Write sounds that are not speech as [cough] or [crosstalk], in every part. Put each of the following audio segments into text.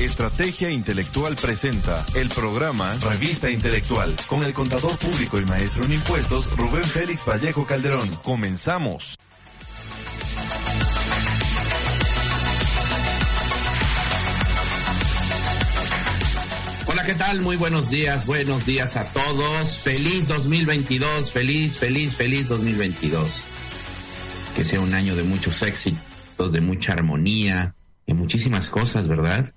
Estrategia Intelectual presenta el programa Revista Intelectual con el contador público y maestro en impuestos Rubén Félix Vallejo Calderón. Comenzamos. Hola, ¿qué tal? Muy buenos días, buenos días a todos. Feliz 2022, feliz, feliz, feliz 2022. Que sea un año de muchos éxitos, de mucha armonía, y muchísimas cosas, ¿verdad?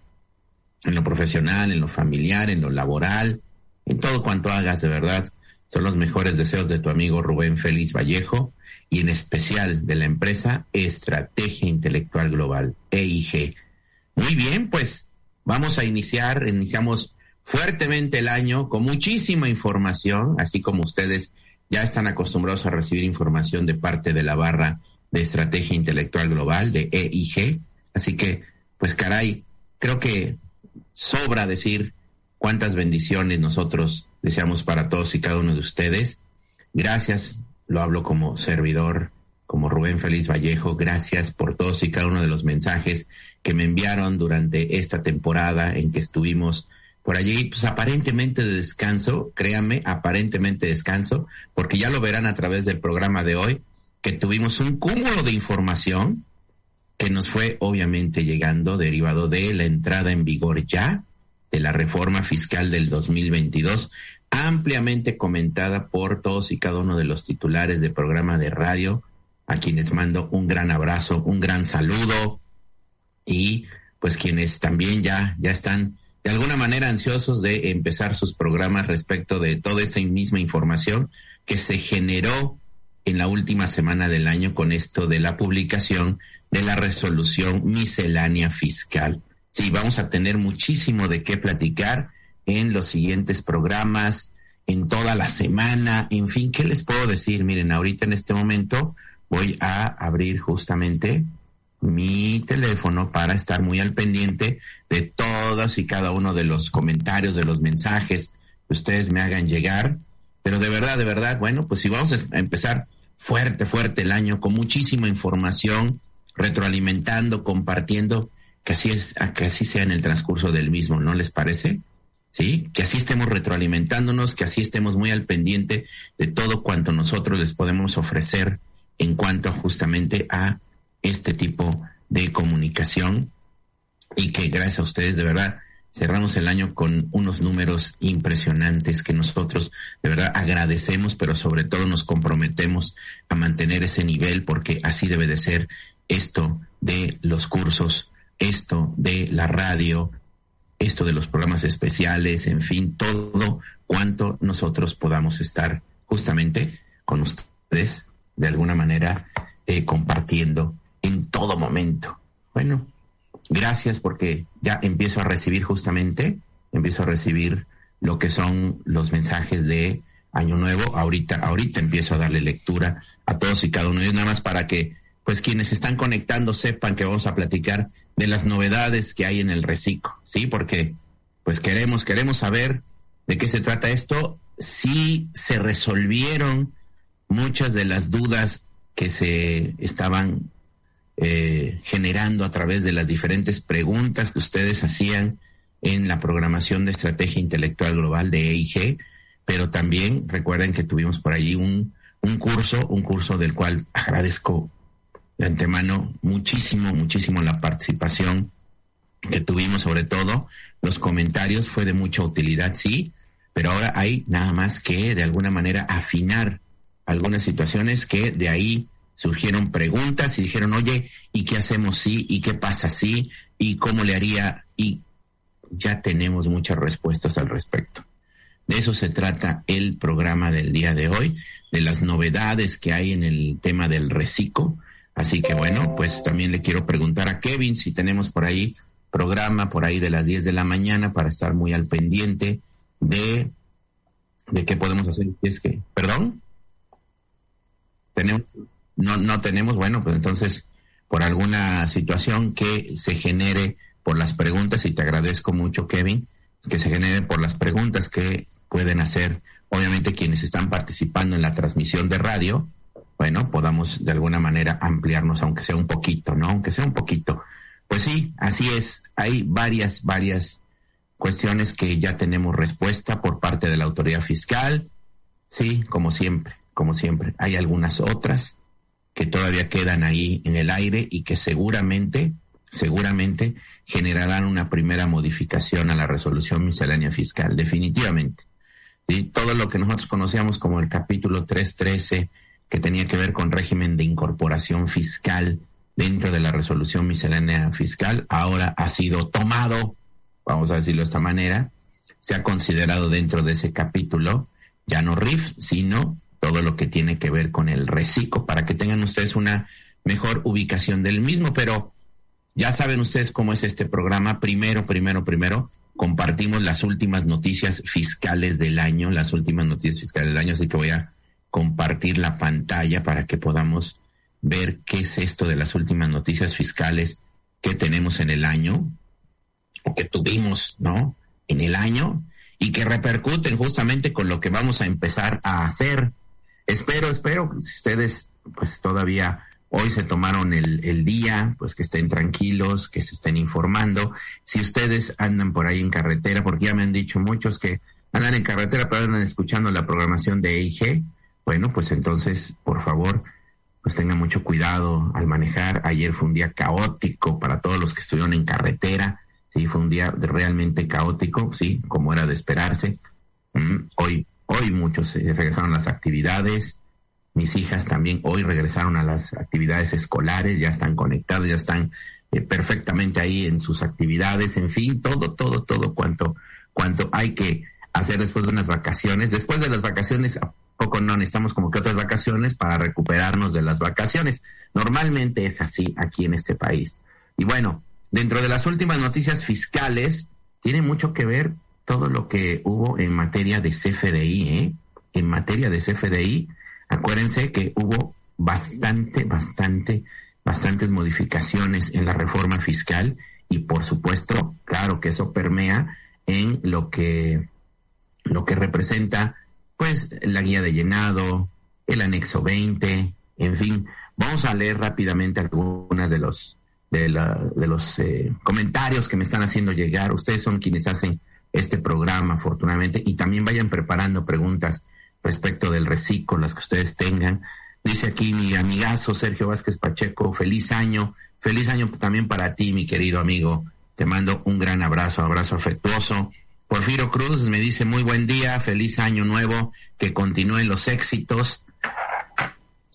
En lo profesional, en lo familiar, en lo laboral, en todo cuanto hagas de verdad. Son los mejores deseos de tu amigo Rubén Félix Vallejo y en especial de la empresa Estrategia Intelectual Global, EIG. Muy bien, pues vamos a iniciar, iniciamos fuertemente el año con muchísima información, así como ustedes ya están acostumbrados a recibir información de parte de la barra de Estrategia Intelectual Global, de EIG. Así que, pues caray, creo que sobra decir cuántas bendiciones nosotros deseamos para todos y cada uno de ustedes. Gracias, lo hablo como servidor, como Rubén Feliz Vallejo, gracias por todos y cada uno de los mensajes que me enviaron durante esta temporada en que estuvimos por allí, pues aparentemente de descanso, créanme, aparentemente descanso, porque ya lo verán a través del programa de hoy, que tuvimos un cúmulo de información que nos fue obviamente llegando derivado de la entrada en vigor ya de la reforma fiscal del 2022, ampliamente comentada por todos y cada uno de los titulares de programa de radio, a quienes mando un gran abrazo, un gran saludo y pues quienes también ya, ya están de alguna manera ansiosos de empezar sus programas respecto de toda esta misma información que se generó en la última semana del año con esto de la publicación de la resolución miscelánea fiscal. Sí, vamos a tener muchísimo de qué platicar en los siguientes programas, en toda la semana, en fin, ¿qué les puedo decir? Miren, ahorita en este momento voy a abrir justamente mi teléfono para estar muy al pendiente de todos y cada uno de los comentarios, de los mensajes que ustedes me hagan llegar. Pero de verdad, de verdad, bueno, pues si vamos a empezar fuerte, fuerte el año con muchísima información, retroalimentando, compartiendo, que así es, que así sea en el transcurso del mismo, ¿no les parece? ¿Sí? Que así estemos retroalimentándonos, que así estemos muy al pendiente de todo cuanto nosotros les podemos ofrecer en cuanto justamente a este tipo de comunicación y que gracias a ustedes de verdad cerramos el año con unos números impresionantes que nosotros de verdad agradecemos, pero sobre todo nos comprometemos a mantener ese nivel porque así debe de ser esto de los cursos, esto de la radio, esto de los programas especiales, en fin, todo cuanto nosotros podamos estar justamente con ustedes de alguna manera eh, compartiendo en todo momento. Bueno, gracias porque ya empiezo a recibir justamente, empiezo a recibir lo que son los mensajes de Año Nuevo. Ahorita, ahorita empiezo a darle lectura a todos y cada uno de ellos, nada más para que pues quienes están conectando sepan que vamos a platicar de las novedades que hay en el reciclo, ¿sí? Porque pues queremos, queremos saber de qué se trata esto, si se resolvieron muchas de las dudas que se estaban eh, generando a través de las diferentes preguntas que ustedes hacían en la programación de estrategia intelectual global de EIG, pero también recuerden que tuvimos por allí un, un curso, un curso del cual agradezco de antemano muchísimo, muchísimo la participación que tuvimos, sobre todo los comentarios, fue de mucha utilidad, sí, pero ahora hay nada más que de alguna manera afinar algunas situaciones que de ahí surgieron preguntas y dijeron, oye, ¿y qué hacemos si? ¿Y qué pasa si? ¿Y cómo le haría? Y ya tenemos muchas respuestas al respecto. De eso se trata el programa del día de hoy, de las novedades que hay en el tema del reciclo, Así que bueno, pues también le quiero preguntar a Kevin si tenemos por ahí programa por ahí de las 10 de la mañana para estar muy al pendiente de, de qué podemos hacer. es que, perdón, tenemos, no, no tenemos, bueno, pues entonces por alguna situación que se genere por las preguntas, y te agradezco mucho, Kevin, que se genere por las preguntas que pueden hacer, obviamente, quienes están participando en la transmisión de radio, bueno, podamos de alguna manera ampliarnos, aunque sea un poquito, ¿no? Aunque sea un poquito. Pues sí, así es. Hay varias, varias cuestiones que ya tenemos respuesta por parte de la autoridad fiscal. Sí, como siempre, como siempre. Hay algunas otras que todavía quedan ahí en el aire y que seguramente, seguramente generarán una primera modificación a la resolución miscelánea fiscal, definitivamente. Todo lo que nosotros conocíamos como el capítulo 313, que tenía que ver con régimen de incorporación fiscal dentro de la resolución miscelánea fiscal, ahora ha sido tomado, vamos a decirlo de esta manera, se ha considerado dentro de ese capítulo, ya no RIF, sino todo lo que tiene que ver con el reciclo, para que tengan ustedes una mejor ubicación del mismo. Pero ya saben ustedes cómo es este programa. Primero, primero, primero, compartimos las últimas noticias fiscales del año, las últimas noticias fiscales del año, así que voy a compartir la pantalla para que podamos ver qué es esto de las últimas noticias fiscales que tenemos en el año, o que tuvimos, ¿no? En el año, y que repercuten justamente con lo que vamos a empezar a hacer espero, espero, si ustedes pues todavía hoy se tomaron el, el, día, pues que estén tranquilos, que se estén informando. Si ustedes andan por ahí en carretera, porque ya me han dicho muchos que andan en carretera, pero andan escuchando la programación de EIG, bueno, pues entonces, por favor, pues tengan mucho cuidado al manejar. Ayer fue un día caótico para todos los que estuvieron en carretera, sí, fue un día realmente caótico, sí, como era de esperarse. Mm, hoy Hoy muchos eh, regresaron a las actividades. Mis hijas también hoy regresaron a las actividades escolares, ya están conectadas, ya están eh, perfectamente ahí en sus actividades, en fin, todo, todo, todo cuanto, cuanto hay que hacer después de unas vacaciones. Después de las vacaciones, ¿a poco no necesitamos como que otras vacaciones para recuperarnos de las vacaciones? Normalmente es así aquí en este país. Y bueno, dentro de las últimas noticias fiscales, tiene mucho que ver todo lo que hubo en materia de CFDI, ¿eh? En materia de CFDI, acuérdense que hubo bastante, bastante, bastantes modificaciones en la reforma fiscal y por supuesto, claro que eso permea en lo que, lo que representa, pues, la guía de llenado, el anexo 20, en fin, vamos a leer rápidamente algunas de los de, de los eh, comentarios que me están haciendo llegar. Ustedes son quienes hacen este programa, afortunadamente, y también vayan preparando preguntas respecto del reciclo, las que ustedes tengan. Dice aquí mi amigazo Sergio Vázquez Pacheco, feliz año, feliz año también para ti, mi querido amigo. Te mando un gran abrazo, abrazo afectuoso. Porfirio Cruz me dice muy buen día, feliz año nuevo, que continúen los éxitos.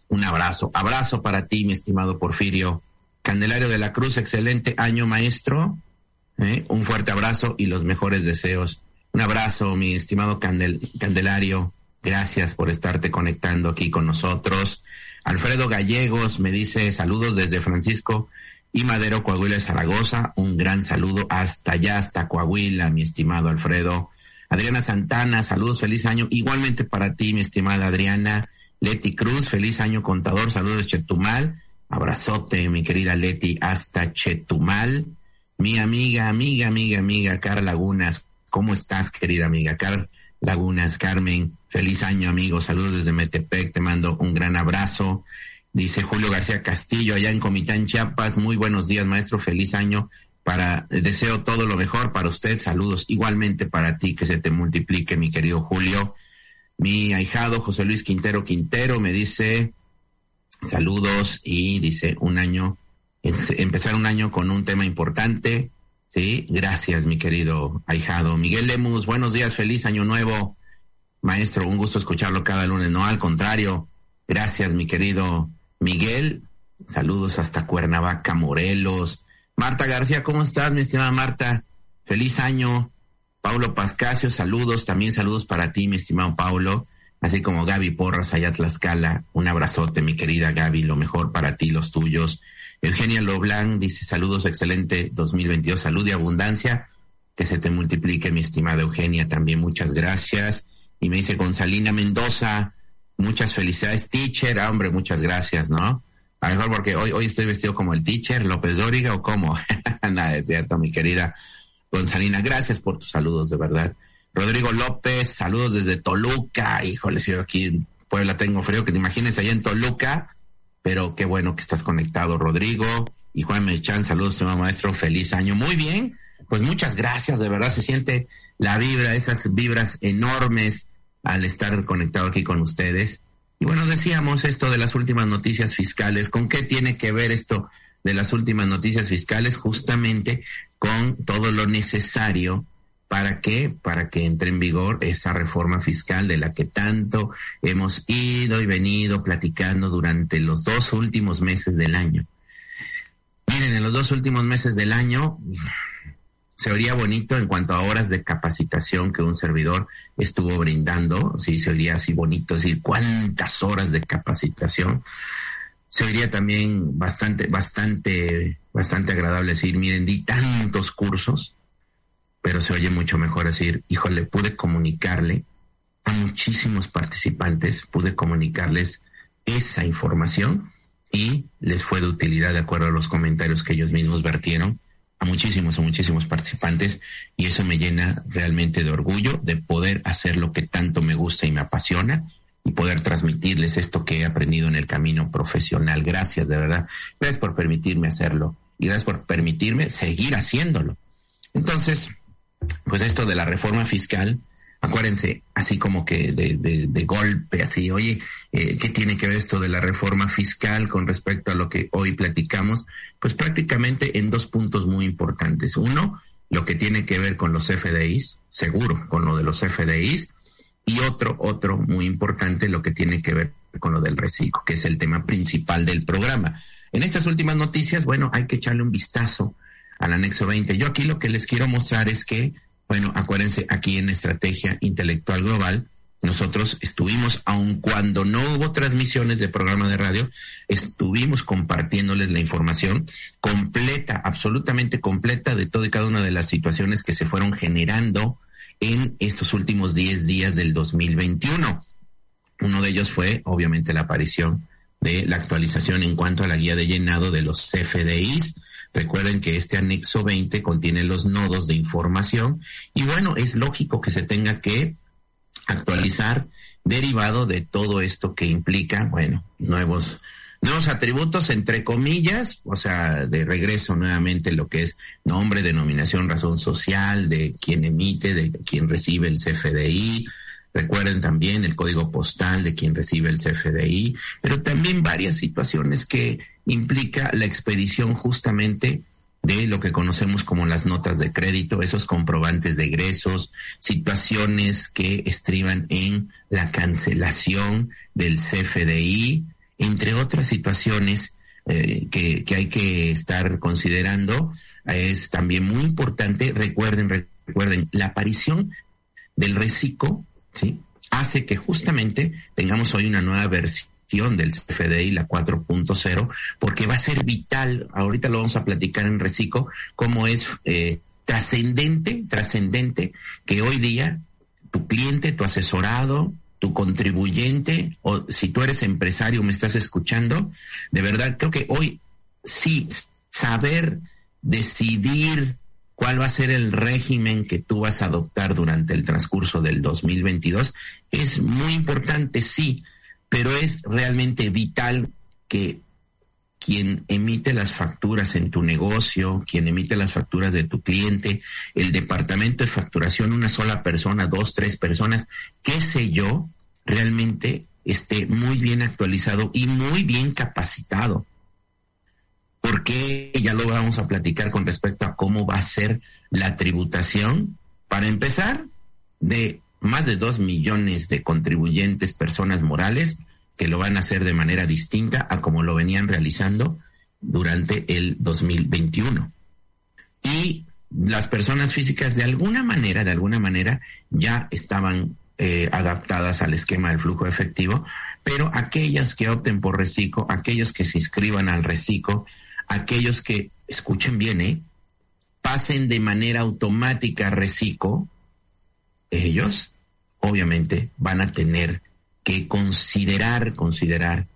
Un abrazo, abrazo para ti, mi estimado Porfirio. Candelario de la Cruz, excelente año maestro. ¿eh? Un fuerte abrazo y los mejores deseos. Un abrazo, mi estimado Candelario. Gracias por estarte conectando aquí con nosotros. Alfredo Gallegos me dice saludos desde Francisco y Madero, Coahuila, Zaragoza. Un gran saludo hasta allá, hasta Coahuila, mi estimado Alfredo. Adriana Santana, saludos, feliz año. Igualmente para ti, mi estimada Adriana. Leti Cruz, feliz año contador, saludos Chetumal. Abrazote, mi querida Leti, hasta Chetumal mi amiga, amiga, amiga, amiga, Car Lagunas. ¿Cómo estás, querida amiga? Car Lagunas, Carmen, feliz año, amigo. Saludos desde Metepec, te mando un gran abrazo. Dice Julio García Castillo, allá en Comitán, Chiapas. Muy buenos días, maestro. Feliz año. Para, deseo todo lo mejor para usted. Saludos igualmente para ti, que se te multiplique, mi querido Julio. Mi ahijado José Luis Quintero Quintero me dice saludos y dice un año empezar un año con un tema importante. Sí, gracias, mi querido ahijado. Miguel Lemus, buenos días, feliz año nuevo. Maestro, un gusto escucharlo cada lunes. No, al contrario. Gracias, mi querido Miguel. Saludos hasta Cuernavaca, Morelos. Marta García, ¿cómo estás, mi estimada Marta? Feliz año. Paulo Pascasio, saludos. También saludos para ti, mi estimado Paulo. así como Gaby Porras allá Tlaxcala. Un abrazote, mi querida Gaby, lo mejor para ti, los tuyos. Eugenia Loblan dice saludos, excelente 2022, salud y abundancia. Que se te multiplique, mi estimada Eugenia, también muchas gracias. Y me dice Gonzalina Mendoza, muchas felicidades, teacher. Ah, hombre, muchas gracias, ¿no? A lo mejor porque hoy, hoy estoy vestido como el teacher López Dóriga o cómo. [laughs] Nada, es cierto, mi querida Gonzalina. Gracias por tus saludos, de verdad. Rodrigo López, saludos desde Toluca. Híjole, si yo aquí en Puebla tengo frío, que te imagines allá en Toluca. Pero qué bueno que estás conectado, Rodrigo. Y Juan Mechan, saludos, señor maestro. Feliz año. Muy bien. Pues muchas gracias, de verdad se siente la vibra, esas vibras enormes al estar conectado aquí con ustedes. Y bueno, decíamos esto de las últimas noticias fiscales. ¿Con qué tiene que ver esto de las últimas noticias fiscales? Justamente con todo lo necesario para que para que entre en vigor esa reforma fiscal de la que tanto hemos ido y venido platicando durante los dos últimos meses del año. Miren, en los dos últimos meses del año se oiría bonito en cuanto a horas de capacitación que un servidor estuvo brindando, sí, se oiría así bonito, decir, cuántas horas de capacitación. Se oiría también bastante, bastante, bastante agradable decir, miren, di tantos cursos, pero se oye mucho mejor decir, híjole, pude comunicarle a muchísimos participantes, pude comunicarles esa información y les fue de utilidad de acuerdo a los comentarios que ellos mismos vertieron a muchísimos, a muchísimos participantes y eso me llena realmente de orgullo de poder hacer lo que tanto me gusta y me apasiona y poder transmitirles esto que he aprendido en el camino profesional. Gracias, de verdad. Gracias por permitirme hacerlo y gracias por permitirme seguir haciéndolo. Entonces, pues esto de la reforma fiscal, acuérdense, así como que de, de, golpe, así, oye, eh, ¿qué tiene que ver esto de la reforma fiscal con respecto a lo que hoy platicamos? Pues prácticamente en dos puntos muy importantes. Uno, lo que tiene que ver con los FDIs, seguro, con lo de los FDIs, y otro, otro muy importante, lo que tiene que ver con lo del reciclo, que es el tema principal del programa. En estas últimas noticias, bueno, hay que echarle un vistazo al anexo 20. Yo aquí lo que les quiero mostrar es que bueno, acuérdense, aquí en Estrategia Intelectual Global, nosotros estuvimos, aun cuando no hubo transmisiones de programa de radio, estuvimos compartiéndoles la información completa, absolutamente completa de toda y cada una de las situaciones que se fueron generando en estos últimos 10 días del 2021. Uno de ellos fue, obviamente, la aparición de la actualización en cuanto a la guía de llenado de los CFDIs, Recuerden que este anexo 20 contiene los nodos de información y bueno, es lógico que se tenga que actualizar derivado de todo esto que implica, bueno, nuevos nuevos atributos entre comillas, o sea, de regreso nuevamente lo que es nombre, denominación, razón social, de quien emite, de quien recibe el CFDI, Recuerden también el código postal de quien recibe el CFDI, pero también varias situaciones que implica la expedición justamente de lo que conocemos como las notas de crédito, esos comprobantes de egresos, situaciones que estriban en la cancelación del CFDI, entre otras situaciones eh, que, hay que estar considerando. Es también muy importante, recuerden, recuerden, la aparición del reciclo ¿sí? hace que justamente tengamos hoy una nueva versión del CFDI, la 4.0, porque va a ser vital, ahorita lo vamos a platicar en Recico, cómo es eh, trascendente, trascendente que hoy día tu cliente, tu asesorado, tu contribuyente, o si tú eres empresario, me estás escuchando, de verdad creo que hoy sí saber decidir cuál va a ser el régimen que tú vas a adoptar durante el transcurso del 2022 es muy importante, sí, pero es realmente vital que quien emite las facturas en tu negocio, quien emite las facturas de tu cliente, el departamento de facturación, una sola persona, dos, tres personas, qué sé yo, realmente esté muy bien actualizado y muy bien capacitado porque ya lo vamos a platicar con respecto a cómo va a ser la tributación. Para empezar, de más de dos millones de contribuyentes, personas morales, que lo van a hacer de manera distinta a como lo venían realizando durante el 2021. Y las personas físicas de alguna manera, de alguna manera, ya estaban eh, adaptadas al esquema del flujo efectivo, pero aquellas que opten por reciclo, aquellos que se inscriban al reciclo, aquellos que, escuchen bien, ¿eh? pasen de manera automática a reciclo, ellos obviamente van a tener que considerar, considerar,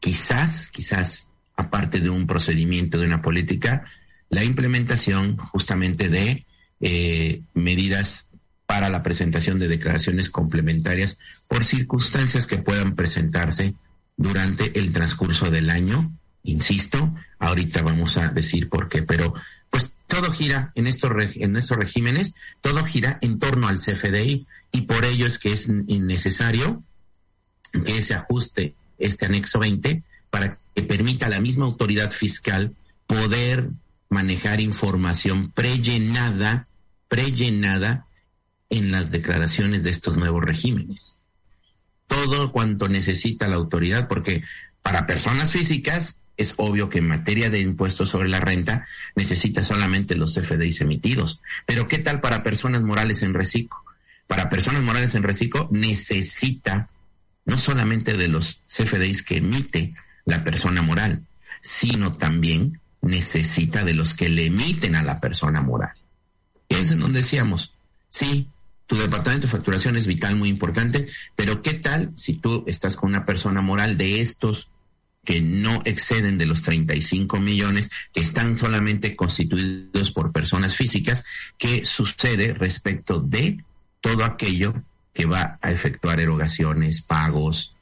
quizás, quizás, aparte de un procedimiento, de una política, la implementación justamente de eh, medidas para la presentación de declaraciones complementarias por circunstancias que puedan presentarse durante el transcurso del año. Insisto, ahorita vamos a decir por qué, pero todo gira en estos, en estos regímenes, todo gira en torno al CFDI y por ello es que es innecesario que se ajuste este anexo 20 para que permita a la misma autoridad fiscal poder manejar información prellenada, prellenada en las declaraciones de estos nuevos regímenes. Todo cuanto necesita la autoridad, porque para personas físicas es obvio que en materia de impuestos sobre la renta necesita solamente los CFDIs emitidos. Pero ¿qué tal para personas morales en reciclo? Para personas morales en reciclo necesita no solamente de los CFDIs que emite la persona moral, sino también necesita de los que le emiten a la persona moral. Es en donde decíamos, sí, tu departamento de facturación es vital, muy importante, pero ¿qué tal si tú estás con una persona moral de estos que no exceden de los 35 millones, que están solamente constituidos por personas físicas, ¿qué sucede respecto de todo aquello que va a efectuar erogaciones, pagos,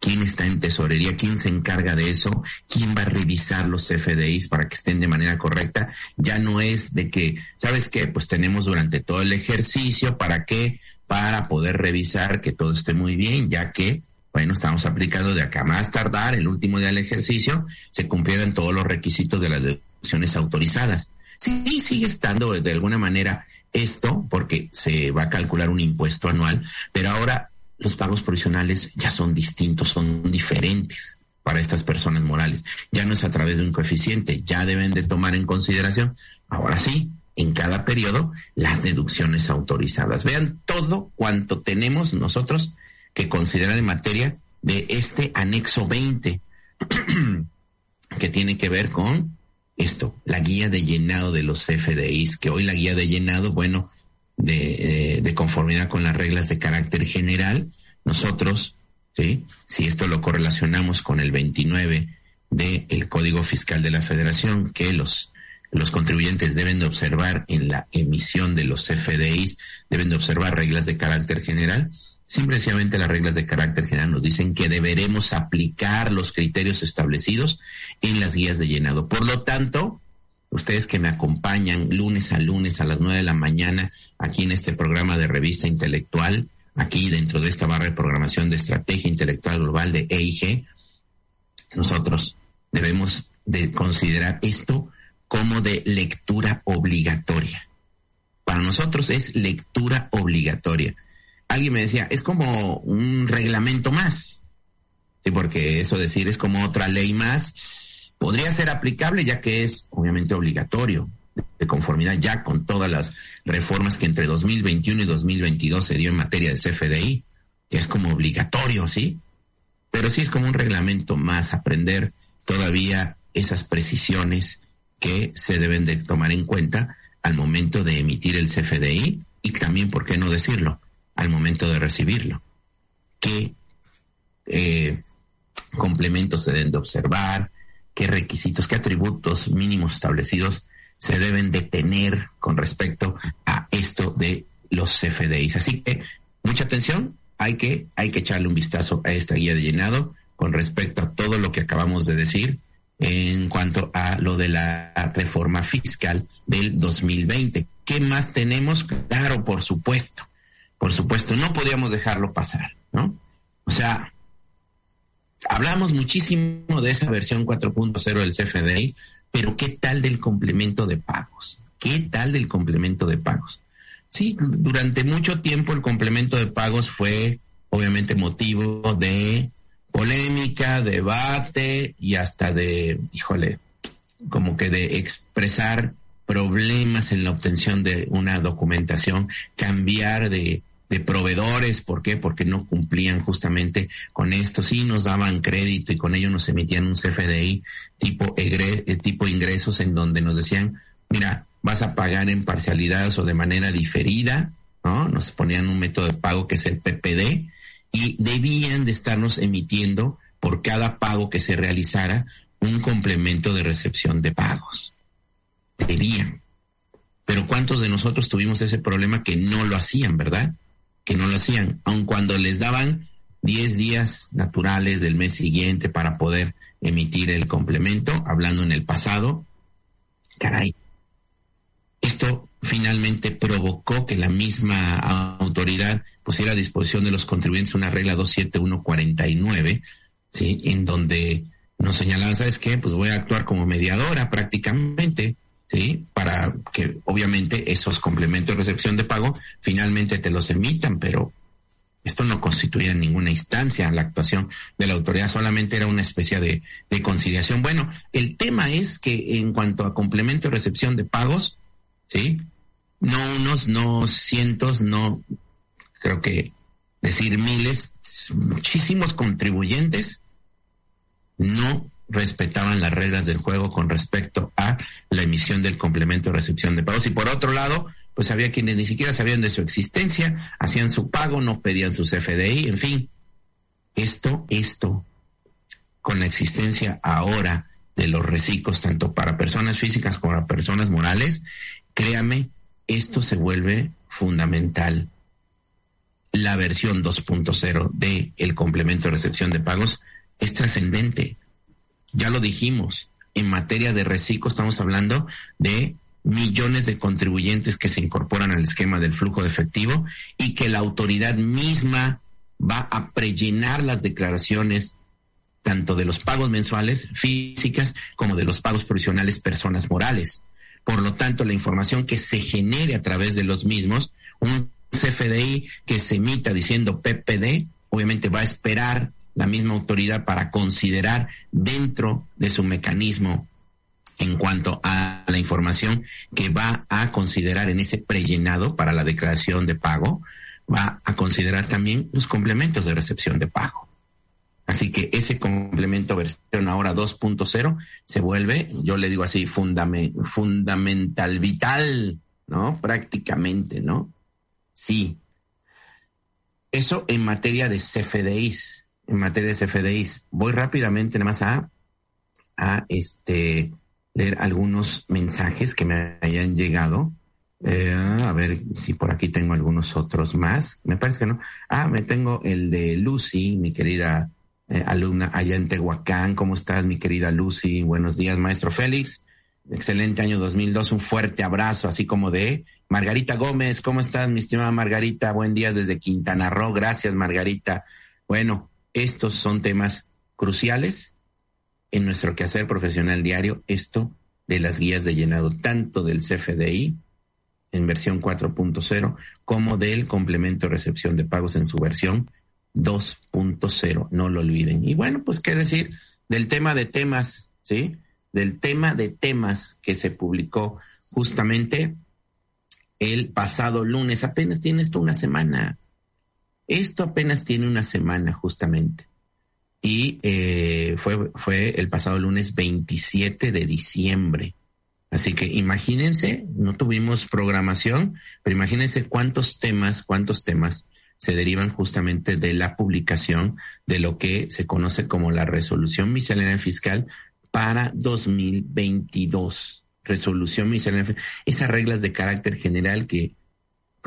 quién está en tesorería, quién se encarga de eso, quién va a revisar los FDIs para que estén de manera correcta. Ya no es de que, ¿sabes qué? Pues tenemos durante todo el ejercicio, ¿para qué? Para poder revisar que todo esté muy bien, ya que, bueno, estamos aplicando de acá más tardar, el último día del ejercicio, se cumplieron todos los requisitos de las deducciones autorizadas. Sí, sigue estando de alguna manera esto, porque se va a calcular un impuesto anual, pero ahora los pagos provisionales ya son distintos, son diferentes para estas personas morales. Ya no es a través de un coeficiente, ya deben de tomar en consideración, ahora sí, en cada periodo, las deducciones autorizadas. Vean todo cuanto tenemos nosotros que considerar en materia de este anexo 20, [clears throat] que tiene que ver con esto, la guía de llenado de los FDIs, que hoy la guía de llenado, bueno, de, de, conformidad con las reglas de carácter general, nosotros, ¿sí? si esto lo correlacionamos con el 29 del Código Fiscal de la Federación, que los, los contribuyentes deben de observar en la emisión de los FDIs, deben de observar reglas de carácter general, Simplemente las reglas de carácter general nos dicen que deberemos aplicar los criterios establecidos en las guías de llenado. Por lo tanto, ustedes que me acompañan lunes a lunes a las nueve de la mañana aquí en este programa de revista intelectual, aquí dentro de esta barra de programación de estrategia intelectual global de EIG, nosotros debemos de considerar esto como de lectura obligatoria. Para nosotros es lectura obligatoria. Alguien me decía, es como un reglamento más. Sí, porque eso decir es como otra ley más podría ser aplicable ya que es obviamente obligatorio de conformidad ya con todas las reformas que entre 2021 y 2022 se dio en materia de CFDI, que es como obligatorio, ¿sí? Pero sí es como un reglamento más aprender todavía esas precisiones que se deben de tomar en cuenta al momento de emitir el CFDI y también, ¿por qué no decirlo?, al momento de recibirlo. ¿Qué eh, complementos se deben de observar? qué requisitos, qué atributos mínimos establecidos se deben de tener con respecto a esto de los CFDIs. Así que mucha atención, hay que, hay que echarle un vistazo a esta guía de llenado con respecto a todo lo que acabamos de decir en cuanto a lo de la reforma fiscal del 2020. ¿Qué más tenemos? Claro, por supuesto, por supuesto, no podíamos dejarlo pasar, ¿no? O sea, Hablamos muchísimo de esa versión 4.0 del CFDI, pero ¿qué tal del complemento de pagos? ¿Qué tal del complemento de pagos? Sí, durante mucho tiempo el complemento de pagos fue obviamente motivo de polémica, debate y hasta de, híjole, como que de expresar problemas en la obtención de una documentación, cambiar de de proveedores. ¿Por qué? Porque no cumplían justamente con esto. Sí nos daban crédito y con ello nos emitían un CFDI tipo, eh, tipo ingresos en donde nos decían, mira, vas a pagar en parcialidades o de manera diferida, ¿no? Nos ponían un método de pago que es el PPD y debían de estarnos emitiendo por cada pago que se realizara un complemento de recepción de pagos. Debían. Pero ¿cuántos de nosotros tuvimos ese problema que no lo hacían, verdad? Que no lo hacían, aun cuando les daban 10 días naturales del mes siguiente para poder emitir el complemento, hablando en el pasado. Caray, esto finalmente provocó que la misma autoridad pusiera a disposición de los contribuyentes una regla 27149, ¿sí? En donde nos señalaban, ¿sabes qué? Pues voy a actuar como mediadora prácticamente ¿sí? Para que obviamente esos complementos de recepción de pago finalmente te los emitan, pero esto no constituía ninguna instancia la actuación de la autoridad, solamente era una especie de, de conciliación. Bueno, el tema es que en cuanto a complemento de recepción de pagos, ¿sí? No unos, no cientos, no, creo que decir miles, muchísimos contribuyentes no respetaban las reglas del juego con respecto a la emisión del complemento de recepción de pagos. Y por otro lado, pues había quienes ni siquiera sabían de su existencia, hacían su pago, no pedían sus FDI, en fin. Esto, esto, con la existencia ahora de los reciclos, tanto para personas físicas como para personas morales, créame, esto se vuelve fundamental. La versión 2.0 de el complemento de recepción de pagos es trascendente ya lo dijimos, en materia de reciclo estamos hablando de millones de contribuyentes que se incorporan al esquema del flujo de efectivo y que la autoridad misma va a prellenar las declaraciones tanto de los pagos mensuales físicas como de los pagos provisionales personas morales. Por lo tanto, la información que se genere a través de los mismos, un CFDI que se emita diciendo PPD, obviamente va a esperar la misma autoridad para considerar dentro de su mecanismo en cuanto a la información que va a considerar en ese prellenado para la declaración de pago, va a considerar también los complementos de recepción de pago. Así que ese complemento versión ahora 2.0 se vuelve, yo le digo así, fundamental, vital, ¿no? Prácticamente, ¿no? Sí. Eso en materia de CFDIs en materia de CFDIs. Voy rápidamente nada más a, este, leer algunos mensajes que me hayan llegado. Eh, a ver si por aquí tengo algunos otros más. Me parece que no. Ah, me tengo el de Lucy, mi querida eh, alumna allá en Tehuacán. ¿Cómo estás, mi querida Lucy? Buenos días, maestro Félix. Excelente año 2002. Un fuerte abrazo, así como de Margarita Gómez. ¿Cómo estás, mi estimada Margarita? Buen día desde Quintana Roo. Gracias, Margarita. Bueno, estos son temas cruciales en nuestro quehacer profesional diario, esto de las guías de llenado, tanto del CFDI en versión 4.0 como del complemento recepción de pagos en su versión 2.0, no lo olviden. Y bueno, pues qué decir del tema de temas, ¿sí? Del tema de temas que se publicó justamente el pasado lunes, apenas tiene esto una semana, esto apenas tiene una semana justamente. Y eh, fue, fue el pasado lunes 27 de diciembre. Así que imagínense, no tuvimos programación, pero imagínense cuántos temas, cuántos temas se derivan justamente de la publicación de lo que se conoce como la resolución miscelánea fiscal para 2022. Resolución miscelánea. Esas reglas de carácter general que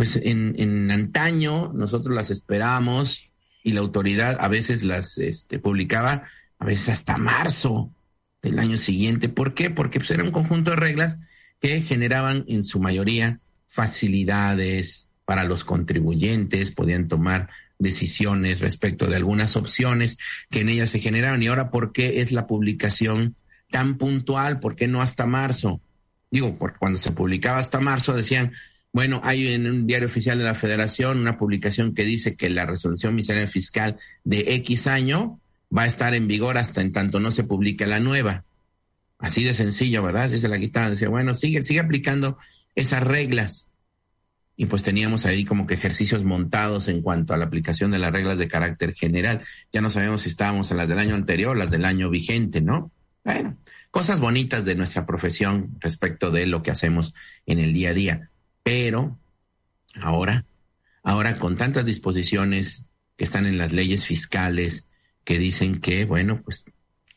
pues en, en antaño nosotros las esperábamos y la autoridad a veces las este, publicaba, a veces hasta marzo del año siguiente. ¿Por qué? Porque pues, era un conjunto de reglas que generaban en su mayoría facilidades para los contribuyentes, podían tomar decisiones respecto de algunas opciones que en ellas se generaron. Y ahora, ¿por qué es la publicación tan puntual? ¿Por qué no hasta marzo? Digo, porque cuando se publicaba hasta marzo decían, bueno, hay en un diario oficial de la Federación una publicación que dice que la resolución miscelánea fiscal de X año va a estar en vigor hasta en tanto no se publique la nueva. Así de sencillo, ¿verdad? Así se la quitaban. Decía, bueno, sigue, sigue aplicando esas reglas. y pues teníamos ahí como que ejercicios montados en cuanto a la aplicación de las reglas de carácter general. Ya no sabemos si estábamos en las del año anterior las del año vigente, ¿no? Bueno, cosas bonitas de nuestra profesión respecto de lo que hacemos en el día a día. Pero ahora, ahora con tantas disposiciones que están en las leyes fiscales que dicen que, bueno, pues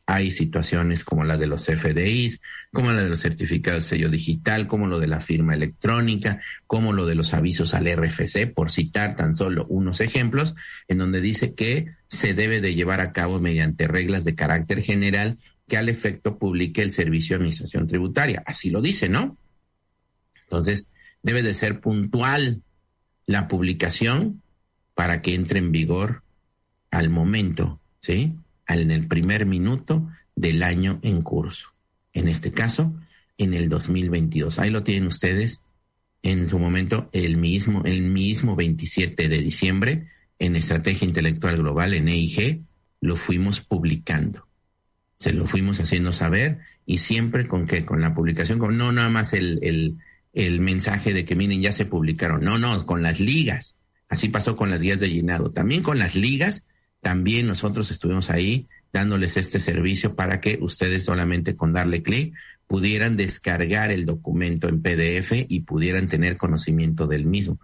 hay situaciones como la de los FDIs, como la de los certificados de sello digital, como lo de la firma electrónica, como lo de los avisos al RFC, por citar tan solo unos ejemplos, en donde dice que se debe de llevar a cabo mediante reglas de carácter general que al efecto publique el Servicio de Administración Tributaria. Así lo dice, ¿no? Entonces, debe de ser puntual la publicación para que entre en vigor al momento, ¿sí? en el primer minuto del año en curso. En este caso, en el 2022. Ahí lo tienen ustedes en su momento, el mismo, el mismo 27 de diciembre, en Estrategia Intelectual Global, en EIG, lo fuimos publicando. Se lo fuimos haciendo saber y siempre con que, con la publicación, con no nada más el, el, el mensaje de que miren, ya se publicaron. No, no, con las ligas. Así pasó con las guías de llenado. También con las ligas también nosotros estuvimos ahí dándoles este servicio para que ustedes solamente con darle clic pudieran descargar el documento en PDF y pudieran tener conocimiento del mismo.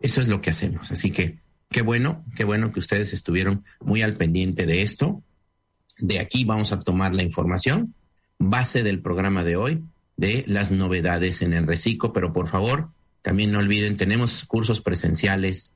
Eso es lo que hacemos. Así que qué bueno, qué bueno que ustedes estuvieron muy al pendiente de esto. De aquí vamos a tomar la información, base del programa de hoy, de las novedades en el reciclo, pero por favor, también no olviden, tenemos cursos presenciales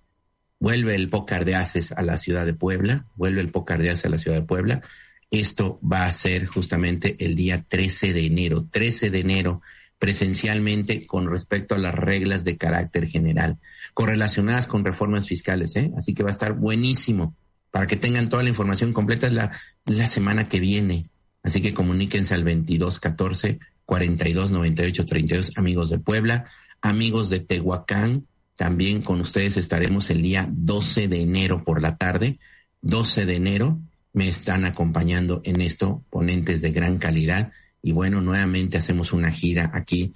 vuelve el pócar de Aces a la ciudad de Puebla, vuelve el pócar de Aces a la ciudad de Puebla. Esto va a ser justamente el día 13 de enero, 13 de enero, presencialmente con respecto a las reglas de carácter general, correlacionadas con reformas fiscales, ¿eh? Así que va a estar buenísimo para que tengan toda la información completa la, la semana que viene. Así que comuníquense al 2214 42 98 32, amigos de Puebla, amigos de Tehuacán, también con ustedes estaremos el día 12 de enero por la tarde. 12 de enero me están acompañando en esto ponentes de gran calidad. Y bueno, nuevamente hacemos una gira aquí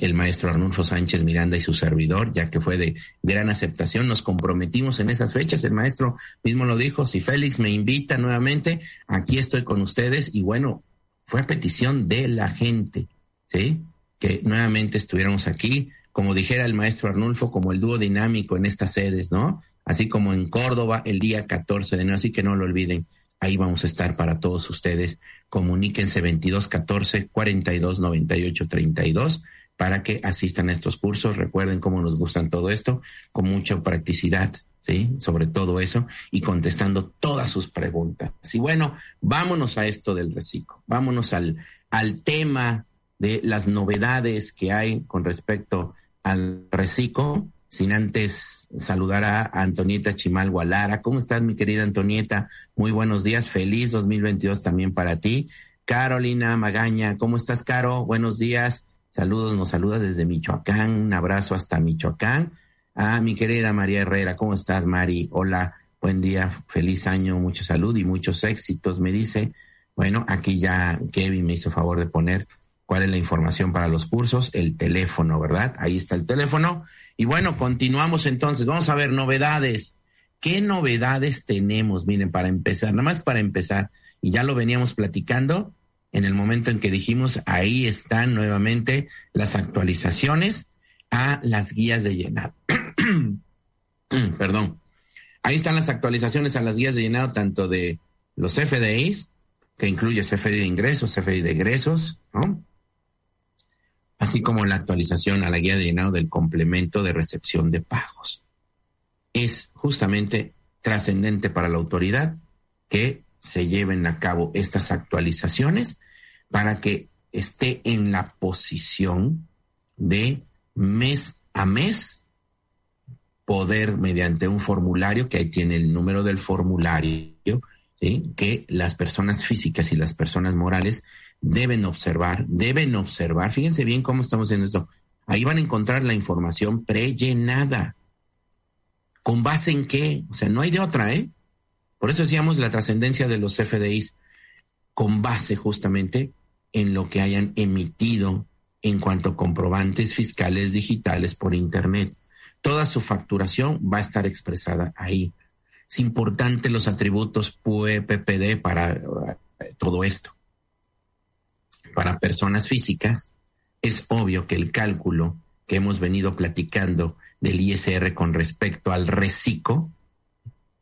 el maestro Arnulfo Sánchez Miranda y su servidor, ya que fue de gran aceptación. Nos comprometimos en esas fechas. El maestro mismo lo dijo. Si Félix me invita nuevamente, aquí estoy con ustedes. Y bueno, fue a petición de la gente, ¿sí? Que nuevamente estuviéramos aquí como dijera el maestro Arnulfo, como el dúo dinámico en estas sedes, ¿no? Así como en Córdoba el día 14 de enero, así que no lo olviden. Ahí vamos a estar para todos ustedes. Comuníquense 2214 42 98 32 para que asistan a estos cursos. Recuerden cómo nos gustan todo esto, con mucha practicidad, ¿sí? Sobre todo eso y contestando todas sus preguntas. Y bueno, vámonos a esto del reciclo. Vámonos al, al tema de las novedades que hay con respecto al reciclo, sin antes saludar a Antonieta Chimal Gualara. ¿Cómo estás, mi querida Antonieta? Muy buenos días, feliz 2022 también para ti. Carolina Magaña, ¿cómo estás, Caro? Buenos días. Saludos, nos saluda desde Michoacán. Un abrazo hasta Michoacán. Ah, mi querida María Herrera, ¿cómo estás, Mari? Hola, buen día, feliz año, mucha salud y muchos éxitos, me dice. Bueno, aquí ya Kevin me hizo favor de poner cuál es la información para los cursos, el teléfono, ¿verdad? Ahí está el teléfono. Y bueno, continuamos entonces. Vamos a ver novedades. ¿Qué novedades tenemos? Miren, para empezar, nada más para empezar, y ya lo veníamos platicando en el momento en que dijimos, ahí están nuevamente las actualizaciones a las guías de llenado. [clears throat] Perdón. Ahí están las actualizaciones a las guías de llenado, tanto de los FDIs, que incluye CFDI de ingresos, CFDI de egresos, ¿no? así como la actualización a la guía de llenado del complemento de recepción de pagos. Es justamente trascendente para la autoridad que se lleven a cabo estas actualizaciones para que esté en la posición de mes a mes poder mediante un formulario, que ahí tiene el número del formulario, que las personas físicas y las personas morales deben observar, deben observar. Fíjense bien cómo estamos haciendo esto. Ahí van a encontrar la información prellenada. ¿Con base en qué? O sea, no hay de otra, ¿eh? Por eso decíamos la trascendencia de los FDIs, con base justamente en lo que hayan emitido en cuanto a comprobantes fiscales digitales por Internet. Toda su facturación va a estar expresada ahí. Es importante los atributos PUE, PPD para eh, todo esto. Para personas físicas, es obvio que el cálculo que hemos venido platicando del ISR con respecto al reciclo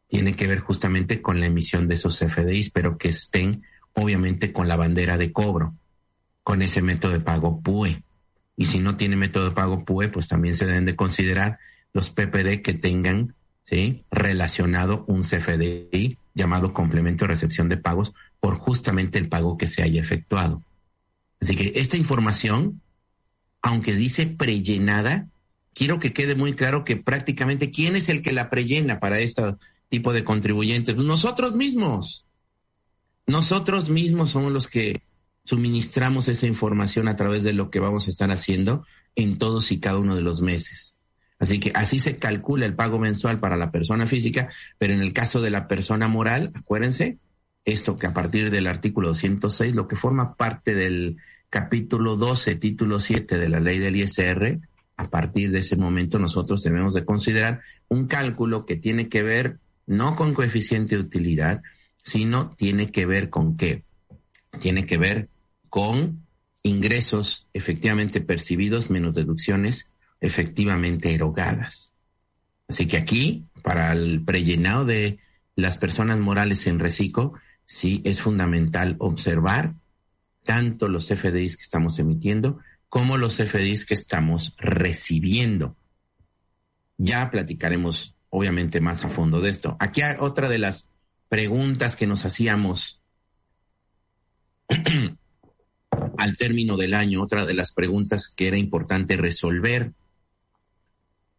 tiene que ver justamente con la emisión de esos FDIs, pero que estén obviamente con la bandera de cobro, con ese método de pago PUE. Y si no tiene método de pago PUE, pues también se deben de considerar los PPD que tengan ¿sí? relacionado un CFDI llamado complemento de recepción de pagos por justamente el pago que se haya efectuado. Así que esta información, aunque dice prellenada, quiero que quede muy claro que prácticamente quién es el que la prellena para este tipo de contribuyentes. Nosotros mismos. Nosotros mismos somos los que suministramos esa información a través de lo que vamos a estar haciendo en todos y cada uno de los meses. Así que así se calcula el pago mensual para la persona física, pero en el caso de la persona moral, acuérdense, esto que a partir del artículo 206, lo que forma parte del capítulo 12, título 7 de la ley del ISR, a partir de ese momento nosotros debemos de considerar un cálculo que tiene que ver no con coeficiente de utilidad, sino tiene que ver con qué? Tiene que ver con ingresos efectivamente percibidos menos deducciones efectivamente erogadas. Así que aquí, para el prellenado de las personas morales en reciclo, sí es fundamental observar tanto los FDIs que estamos emitiendo como los FDIs que estamos recibiendo. Ya platicaremos obviamente más a fondo de esto. Aquí hay otra de las preguntas que nos hacíamos [clears throat] al término del año, otra de las preguntas que era importante resolver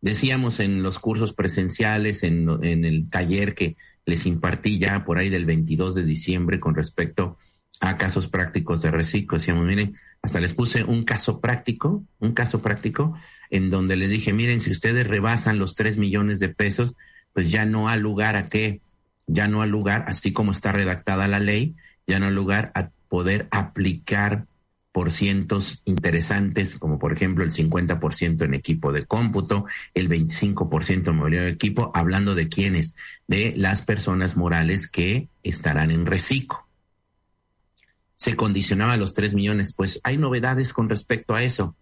Decíamos en los cursos presenciales, en, el taller que les impartí ya por ahí del 22 de diciembre con respecto a casos prácticos de reciclo. Decíamos, miren, hasta les puse un caso práctico, un caso práctico, en donde les dije, miren, si ustedes rebasan los 3 millones de pesos, pues ya no hay lugar a qué, ya no hay lugar, así como está redactada la ley, ya no hay lugar a poder aplicar por cientos interesantes, como por ejemplo el 50% en equipo de cómputo, el 25% en movilidad de equipo, hablando de quiénes, de las personas morales que estarán en reciclo. Se condicionaba los 3 millones, pues hay novedades con respecto a eso.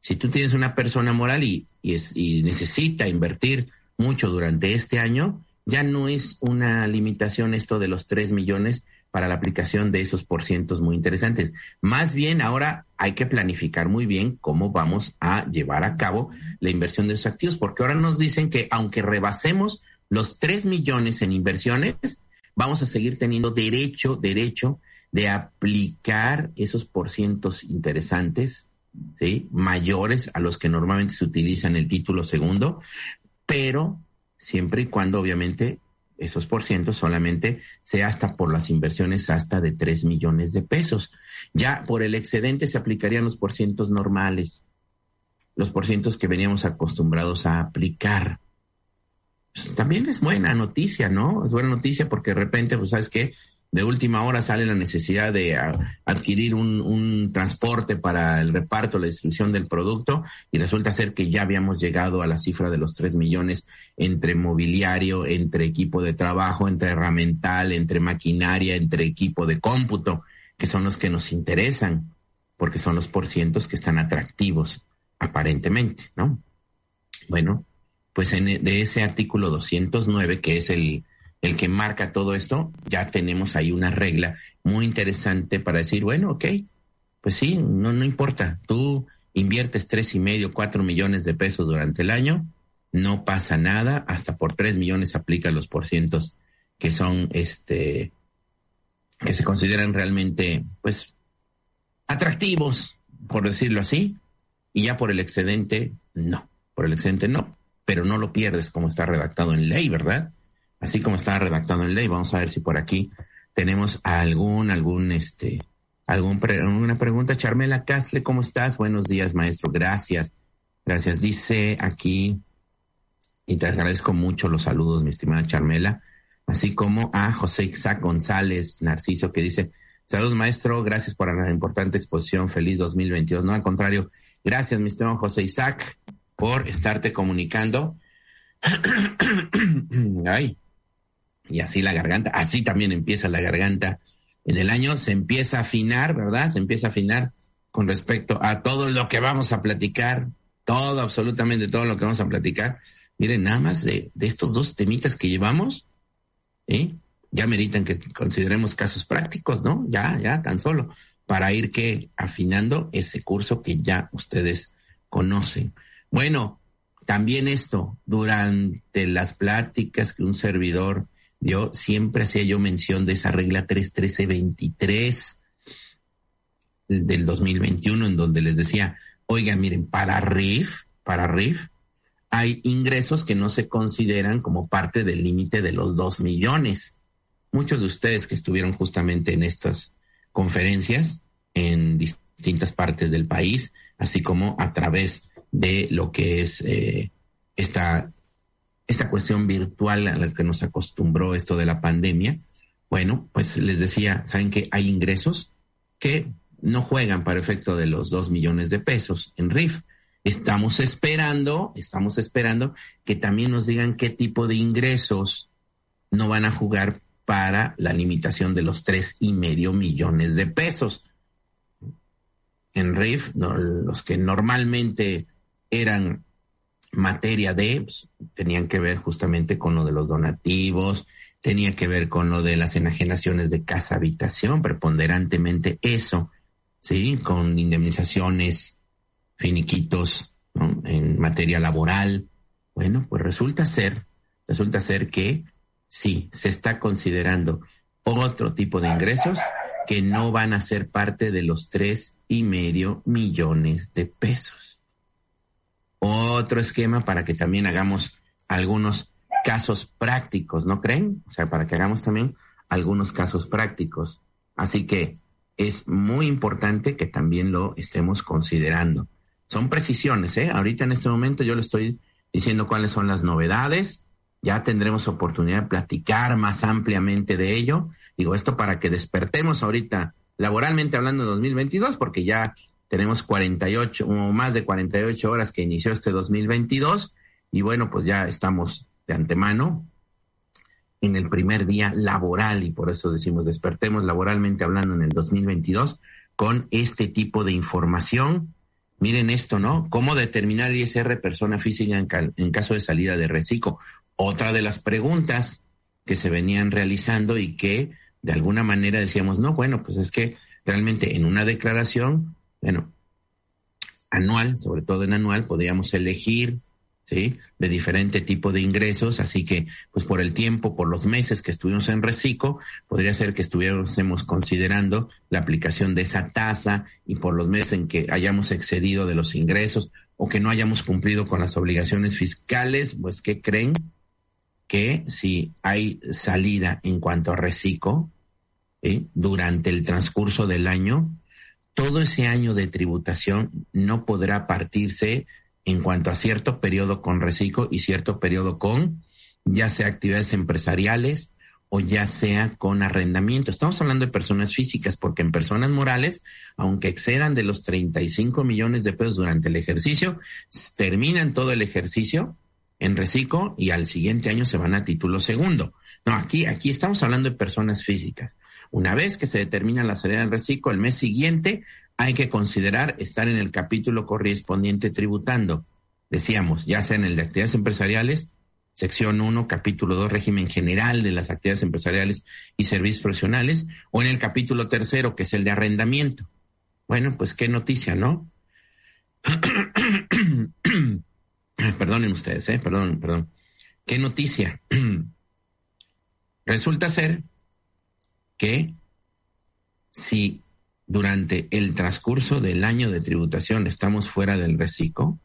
Si tú tienes una persona moral y, y, es, y necesita invertir mucho durante este año, ya no es una limitación esto de los 3 millones, para la aplicación de esos porcientos muy interesantes. Más bien ahora hay que planificar muy bien cómo vamos a llevar a cabo la inversión de esos activos, porque ahora nos dicen que aunque rebasemos los 3 millones en inversiones, vamos a seguir teniendo derecho, derecho de aplicar esos porcientos interesantes, ¿sí? Mayores a los que normalmente se utilizan el título segundo, pero siempre y cuando obviamente esos por ciento solamente sea hasta por las inversiones hasta de 3 millones de pesos. Ya por el excedente se aplicarían los porcientos normales, los porcientos que veníamos acostumbrados a aplicar. Pues, también es buena noticia, ¿no? Es buena noticia porque de repente, pues, ¿sabes qué? De última hora sale la necesidad de adquirir un, transporte para el reparto, la distribución del producto y resulta ser que ya habíamos llegado a la cifra de los tres millones entre mobiliario, entre equipo de trabajo, entre herramental, entre maquinaria, entre equipo de cómputo, que son los que nos interesan, porque son los porcientos que están atractivos, aparentemente, ¿no? Bueno, pues en, de ese artículo 209, que es el el que marca todo esto, ya tenemos ahí una regla muy interesante para decir, bueno, ok, pues sí, no, no importa, tú inviertes tres y medio, cuatro millones de pesos durante el año, no pasa nada, hasta por tres millones aplica los porcientos que son, este, que se consideran realmente, pues, atractivos, por decirlo así, y ya por el excedente, no, por el excedente no, pero no lo pierdes como está redactado en ley, ¿verdad? Así como estaba redactado en ley. Vamos a ver si por aquí tenemos algún, algún, este, algún una pregunta. Charmela Castle, ¿cómo estás? Buenos días, maestro. Gracias. Gracias. Dice aquí, y te agradezco mucho los saludos, mi estimada Charmela, así como a José Isaac González Narciso, que dice, saludos, maestro, gracias por la importante exposición, feliz 2022. No, al contrario, gracias, mi estimado José Isaac, por estarte comunicando [clears throat] Ay, y así la garganta, así también empieza la garganta en el año, se empieza a afinar, ¿verdad? Se empieza a afinar con respecto a todo lo que vamos a platicar, todo, absolutamente todo lo que vamos a platicar. Miren, nada más de, de estos dos temitas que llevamos, ¿eh? ya meritan que consideremos casos prácticos, ¿no? Ya, ya, tan solo, para ir que afinando ese curso que ya ustedes conocen. Bueno, también esto, durante las pláticas que un servidor dio, siempre hacía yo mención de esa regla 31323 del 2021, en donde les decía, oiga, miren, para RIF, para RIF, hay ingresos que no se consideran como parte del límite de los dos millones. Muchos de ustedes que estuvieron justamente en estas conferencias en distintas partes del país, así como a través de lo que es eh, esta, esta cuestión virtual a la que nos acostumbró esto de la pandemia, bueno, pues les decía, saben que hay ingresos que no juegan para efecto de los dos millones de pesos en RIF. Estamos esperando, estamos esperando que también nos digan qué tipo de ingresos no van a jugar para la limitación de los tres y medio millones de pesos. En RIF, los que normalmente eran materia de, pues, tenían que ver justamente con lo de los donativos, tenía que ver con lo de las enajenaciones de casa habitación, preponderantemente eso, ¿sí? Con indemnizaciones, finiquitos en materia laboral. Bueno, pues resulta ser, resulta ser que sí, se está considerando otro tipo de ingresos que no van a ser parte de los tres y medio millones de pesos. Otro esquema para que también hagamos algunos casos prácticos, ¿no creen? O sea, para que hagamos también algunos casos prácticos. Así que es muy importante que también lo estemos considerando. Son precisiones, ¿eh? Ahorita en este momento yo le estoy diciendo cuáles son las novedades. Ya tendremos oportunidad de platicar más ampliamente de ello. Digo esto para que despertemos ahorita laboralmente hablando de 2022, porque ya tenemos 48 o más de 48 horas que inició este 2022 y bueno, pues ya estamos de antemano en el primer día laboral y por eso decimos despertemos laboralmente hablando en el 2022 con este tipo de información. Miren esto, ¿no? ¿Cómo determinar ISR persona física en, en caso de salida de reciclo? Otra de las preguntas que se venían realizando y que de alguna manera decíamos, no, bueno, pues es que realmente en una declaración, bueno, anual, sobre todo en anual, podríamos elegir ¿sí? De diferente tipo de ingresos, así que, pues por el tiempo, por los meses que estuvimos en reciclo, podría ser que estuviésemos considerando la aplicación de esa tasa y por los meses en que hayamos excedido de los ingresos o que no hayamos cumplido con las obligaciones fiscales, pues, ¿qué creen? Que si hay salida en cuanto a reciclo, durante el transcurso del año, todo ese año de tributación no podrá partirse en cuanto a cierto periodo con reciclo y cierto periodo con ya sea actividades empresariales o ya sea con arrendamiento. Estamos hablando de personas físicas porque en personas morales, aunque excedan de los 35 millones de pesos durante el ejercicio, terminan todo el ejercicio en reciclo y al siguiente año se van a título segundo. No, aquí, aquí estamos hablando de personas físicas. Una vez que se determina la salida en reciclo, el mes siguiente hay que considerar estar en el capítulo correspondiente tributando. Decíamos, ya sea en el de actividades empresariales, sección 1, capítulo 2, régimen general de las actividades empresariales y servicios profesionales, o en el capítulo tercero, que es el de arrendamiento. Bueno, pues qué noticia, ¿no? [clears throat] Perdonen ustedes, ¿eh? Perdón, perdón. ¿Qué noticia? [clears throat] Resulta ser que si durante el transcurso del año de tributación estamos fuera del reciclo,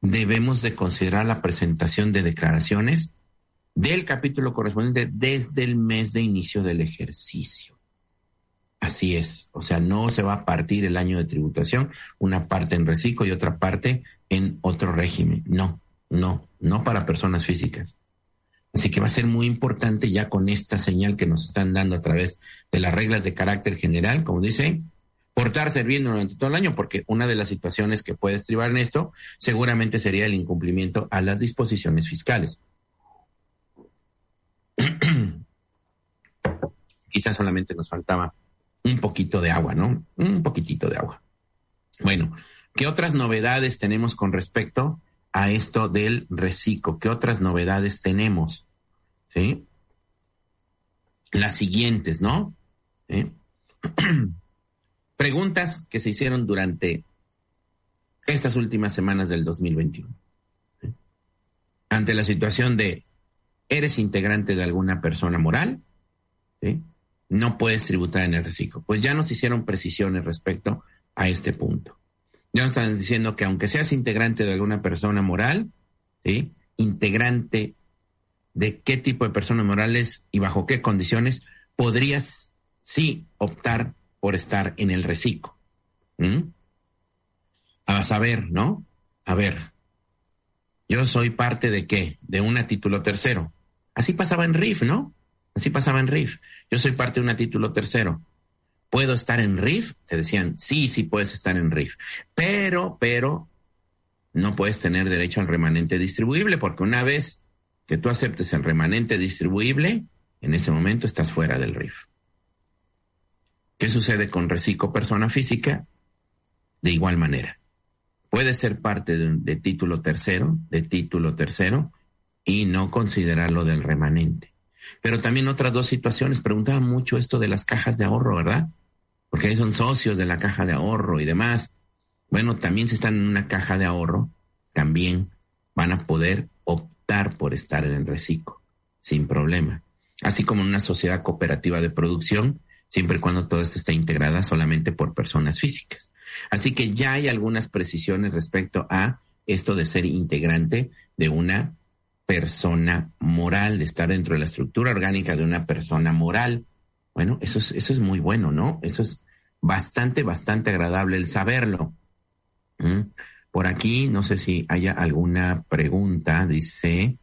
debemos de considerar la presentación de declaraciones del capítulo correspondiente desde el mes de inicio del ejercicio. Así es, o sea, no se va a partir el año de tributación, una parte en reciclo y otra parte en otro régimen. No, no, no para personas físicas. Así que va a ser muy importante ya con esta señal que nos están dando a través de las reglas de carácter general, como dice, por estar sirviendo durante todo el año, porque una de las situaciones que puede estribar en esto seguramente sería el incumplimiento a las disposiciones fiscales. [clears throat] Quizás solamente nos faltaba un poquito de agua, ¿no? Un poquitito de agua. Bueno, ¿qué otras novedades tenemos con respecto a esto del reciclo? ¿Qué otras novedades tenemos? ¿Sí? Las siguientes, ¿no? [clears throat] Preguntas que se hicieron durante estas últimas semanas del 2021. Ante la situación de, ¿eres integrante de alguna persona moral? ¿Sí? no puedes tributar en el reciclo. Pues ya nos hicieron precisiones respecto a este punto. Ya nos están diciendo que aunque seas integrante de alguna persona moral, ¿sí? integrante de qué tipo de persona morales y bajo qué condiciones, podrías sí optar por estar en el reciclo. A saber, ¿no? A ver, yo soy parte de qué? De una título tercero. Así pasaba en RIF, ¿no? Así pasaba en RIF. Yo soy parte de un título tercero. ¿Puedo estar en RIF? Te decían, sí, sí puedes estar en RIF. Pero, pero, no puedes tener derecho al remanente distribuible porque una vez que tú aceptes el remanente distribuible, en ese momento estás fuera del RIF. ¿Qué sucede con reciclo persona física? De igual manera. Puedes ser parte de, de título tercero, de título tercero, y no considerarlo del remanente. Pero también otras dos situaciones. Preguntaba mucho esto de las cajas de ahorro, ¿verdad? Porque son socios de la caja de ahorro y demás. Bueno, también si están en una caja de ahorro, también van a poder optar por estar en el reciclo, sin problema. Así como en una sociedad cooperativa de producción, siempre y cuando todo esto esté integrada solamente por personas físicas. Así que ya hay algunas precisiones respecto a esto de ser integrante de una persona moral, de estar dentro de la estructura orgánica de una persona moral. Bueno, eso es, eso es muy bueno, ¿no? Eso es bastante, bastante agradable el saberlo. ¿Mm? Por aquí, no sé si haya alguna pregunta, dice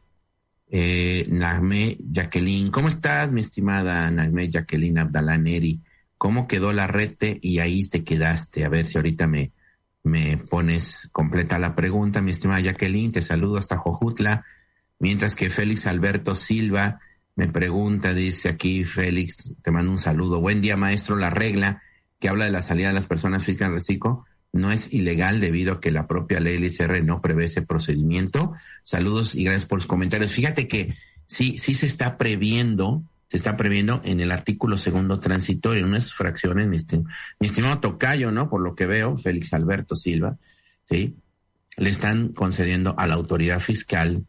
eh, Nagme Jacqueline. ¿Cómo estás, mi estimada Nagme Jacqueline Abdalaneri? ¿Cómo quedó la rete y ahí te quedaste? A ver si ahorita me, me pones completa la pregunta, mi estimada Jacqueline. Te saludo hasta Jojutla. Mientras que Félix Alberto Silva me pregunta, dice aquí Félix, te mando un saludo. Buen día, maestro. La regla que habla de la salida de las personas físicas en reciclo no es ilegal debido a que la propia ley LICR no prevé ese procedimiento. Saludos y gracias por los comentarios. Fíjate que sí, sí se está previendo, se está previendo en el artículo segundo transitorio, en unas fracciones, mi, mi estimado Tocayo, ¿no? Por lo que veo, Félix Alberto Silva, ¿sí? Le están concediendo a la autoridad fiscal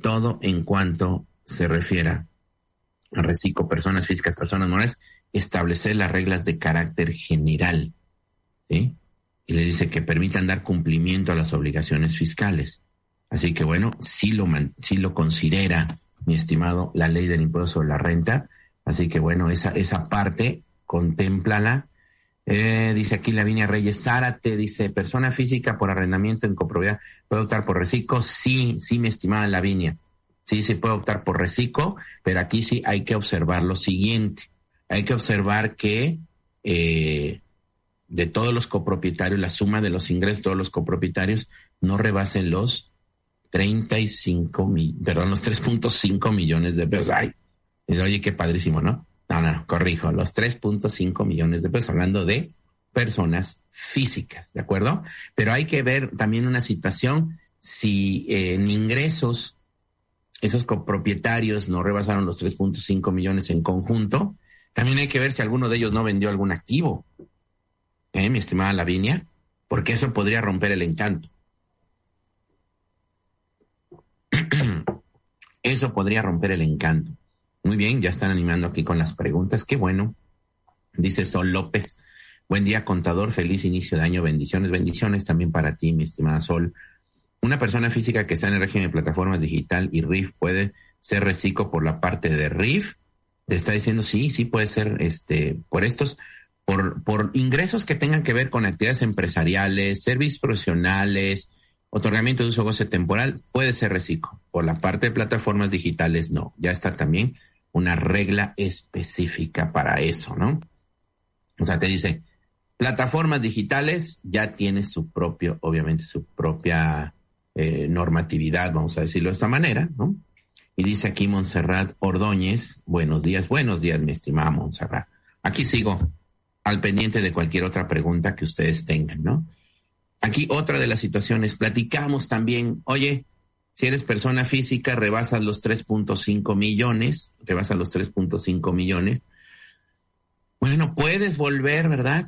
todo en cuanto se refiera a reciclo, personas físicas, personas morales, establecer las reglas de carácter general. ¿sí? Y le dice que permitan dar cumplimiento a las obligaciones fiscales. Así que bueno, sí lo, sí lo considera, mi estimado, la ley del impuesto sobre la renta. Así que bueno, esa, esa parte, contémplala. Eh, dice aquí Lavinia Reyes Zárate, dice, persona física por arrendamiento en copropiedad, ¿puede optar por reciclo? Sí, sí, mi estimada Lavinia. Sí, se puede optar por reciclo, pero aquí sí hay que observar lo siguiente. Hay que observar que eh, de todos los copropietarios, la suma de los ingresos de todos los copropietarios no rebasen los 35 mil, perdón, los 3.5 millones de pesos. Ay, oye, qué padrísimo, ¿no? No, no, corrijo, los 3.5 millones de pesos, hablando de personas físicas, ¿de acuerdo? Pero hay que ver también una situación, si eh, en ingresos esos copropietarios no rebasaron los 3.5 millones en conjunto, también hay que ver si alguno de ellos no vendió algún activo, ¿eh, mi estimada Lavinia? Porque eso podría romper el encanto. [clears throat] Eso podría romper el encanto. Muy bien, ya están animando aquí con las preguntas. Qué bueno. Dice Sol López. Buen día, contador. Feliz inicio de año. Bendiciones, bendiciones también para ti, mi estimada Sol. Una persona física que está en el régimen de plataformas digital y RIF puede ser reciclo por la parte de RIF. Te está diciendo sí, sí puede ser este por estos por, por ingresos que tengan que ver con actividades empresariales, servicios profesionales, otorgamiento de uso goce temporal, puede ser reciclo. Por la parte de plataformas digitales, no. Ya está también una regla específica para eso, ¿no? O sea, te dice, Plataformas digitales ya tiene su propio, obviamente, su propia eh, normatividad, vamos a decirlo de esta manera, ¿no? Y dice aquí Montserrat Ordóñez, buenos días, buenos días, mi estimada Montserrat. Aquí sigo al pendiente de cualquier otra pregunta que ustedes tengan, ¿no? Aquí otra de las situaciones, platicamos también, oye, si eres persona física, rebasas los 3.5 millones, rebasas los 3.5 millones. Bueno, puedes volver, ¿verdad?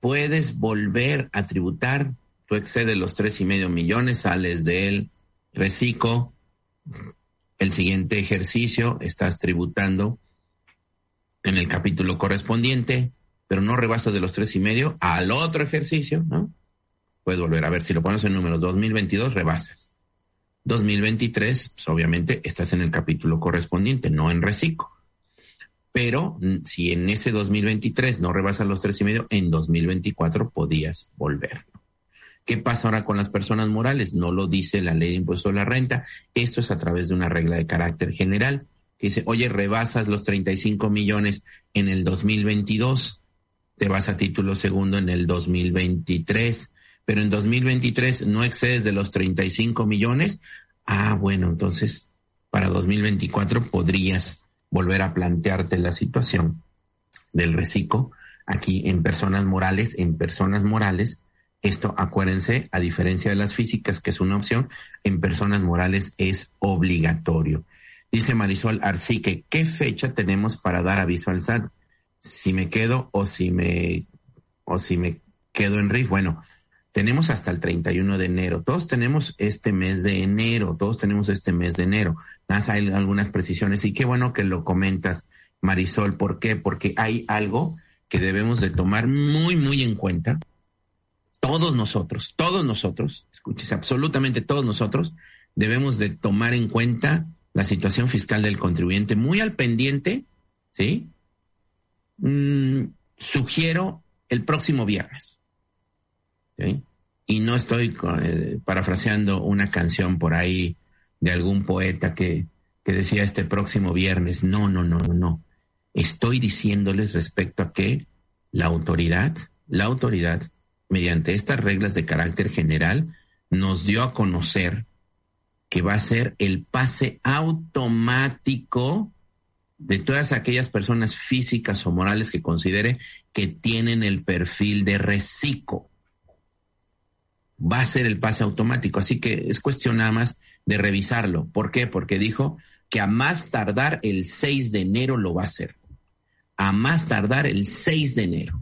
Puedes volver a tributar. Tú excedes los tres y medio millones, sales del reciclo. El siguiente ejercicio estás tributando en el capítulo correspondiente, pero no rebasas de los tres y medio al otro ejercicio, ¿no? Puedes volver a ver si lo pones en números 2022, rebasas 2023, pues obviamente estás en el capítulo correspondiente, no en reciclo. Pero si en ese 2023 no rebasas los tres y medio, en 2024 podías volver. ¿Qué pasa ahora con las personas morales? No lo dice la ley de impuesto a la renta. Esto es a través de una regla de carácter general que dice, oye, rebasas los 35 millones en el 2022, te vas a título segundo en el 2023 pero en 2023 no excedes de los 35 millones, ah, bueno, entonces para 2024 podrías volver a plantearte la situación del reciclo aquí en personas morales, en personas morales. Esto, acuérdense, a diferencia de las físicas, que es una opción, en personas morales es obligatorio. Dice Marisol Arcique, ¿qué fecha tenemos para dar aviso al SAT? Si me quedo o si me, o si me quedo en RIF. Bueno, tenemos hasta el 31 de enero. Todos tenemos este mes de enero, todos tenemos este mes de enero. Más hay algunas precisiones y qué bueno que lo comentas, Marisol. ¿Por qué? Porque hay algo que debemos de tomar muy, muy en cuenta. Todos nosotros, todos nosotros, escúchese, absolutamente todos nosotros, debemos de tomar en cuenta la situación fiscal del contribuyente muy al pendiente, ¿sí? Mm, sugiero el próximo viernes y no estoy eh, parafraseando una canción por ahí de algún poeta que, que decía este próximo viernes. No, no, no, no, no. Estoy diciéndoles respecto a que la autoridad, la autoridad, mediante estas reglas de carácter general, nos dio a conocer que va a ser el pase automático de todas aquellas personas físicas o morales que considere que tienen el perfil de reciclo va a ser el pase automático. Así que es cuestión nada más de revisarlo. ¿Por qué? Porque dijo que a más tardar el 6 de enero lo va a hacer. A más tardar el 6 de enero.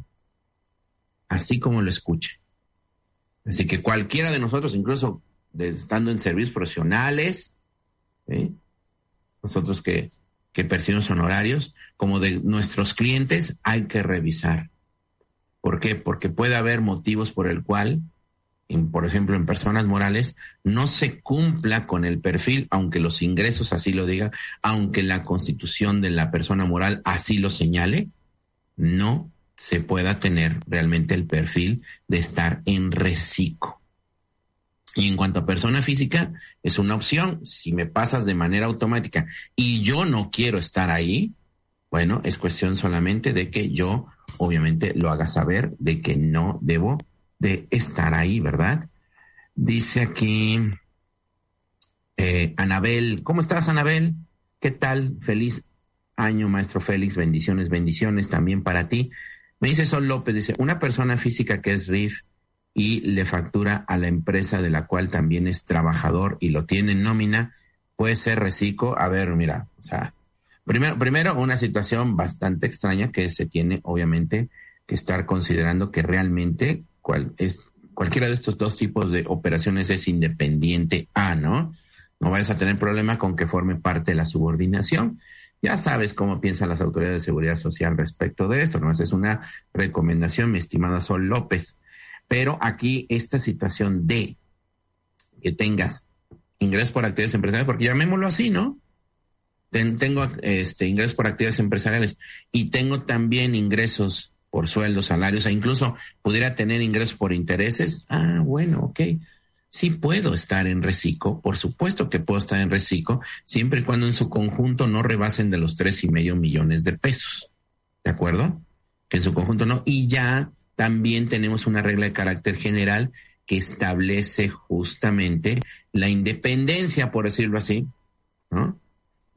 Así como lo escuche. Así que cualquiera de nosotros, incluso estando en servicios profesionales, nosotros que, que percibimos honorarios, como de nuestros clientes, hay que revisar. ¿Por qué? Porque puede haber motivos por el cual por ejemplo, en personas morales, no se cumpla con el perfil, aunque los ingresos así lo digan, aunque la constitución de la persona moral así lo señale, no se pueda tener realmente el perfil de estar en reciclo. Y en cuanto a persona física, es una opción. Si me pasas de manera automática y yo no quiero estar ahí, bueno, es cuestión solamente de que yo obviamente lo haga saber de que no debo de estar ahí, ¿verdad? Dice aquí eh, Anabel, ¿cómo estás Anabel? ¿Qué tal? Feliz año, maestro Félix, bendiciones, bendiciones también para ti. Me dice Sol López, dice, una persona física que es RIF y le factura a la empresa de la cual también es trabajador y lo tiene en nómina, puede ser reciclo. A ver, mira, o sea, primero, primero una situación bastante extraña que se tiene obviamente que estar considerando que realmente cual es, cualquiera de estos dos tipos de operaciones es independiente a, ¿no? No vayas a tener problema con que forme parte de la subordinación. Ya sabes cómo piensan las autoridades de seguridad social respecto de esto, ¿no? Es una recomendación, mi estimada Sol López. Pero aquí esta situación de que tengas ingresos por actividades empresariales, porque llamémoslo así, ¿no? tengo este ingresos por actividades empresariales y tengo también ingresos por sueldos, salarios, e incluso pudiera tener ingresos por intereses, ah, bueno, ok. Sí puedo estar en reciclo, por supuesto que puedo estar en reciclo, siempre y cuando en su conjunto no rebasen de los tres y medio millones de pesos. ¿De acuerdo? Que en su conjunto no. Y ya también tenemos una regla de carácter general que establece justamente la independencia, por decirlo así, ¿no?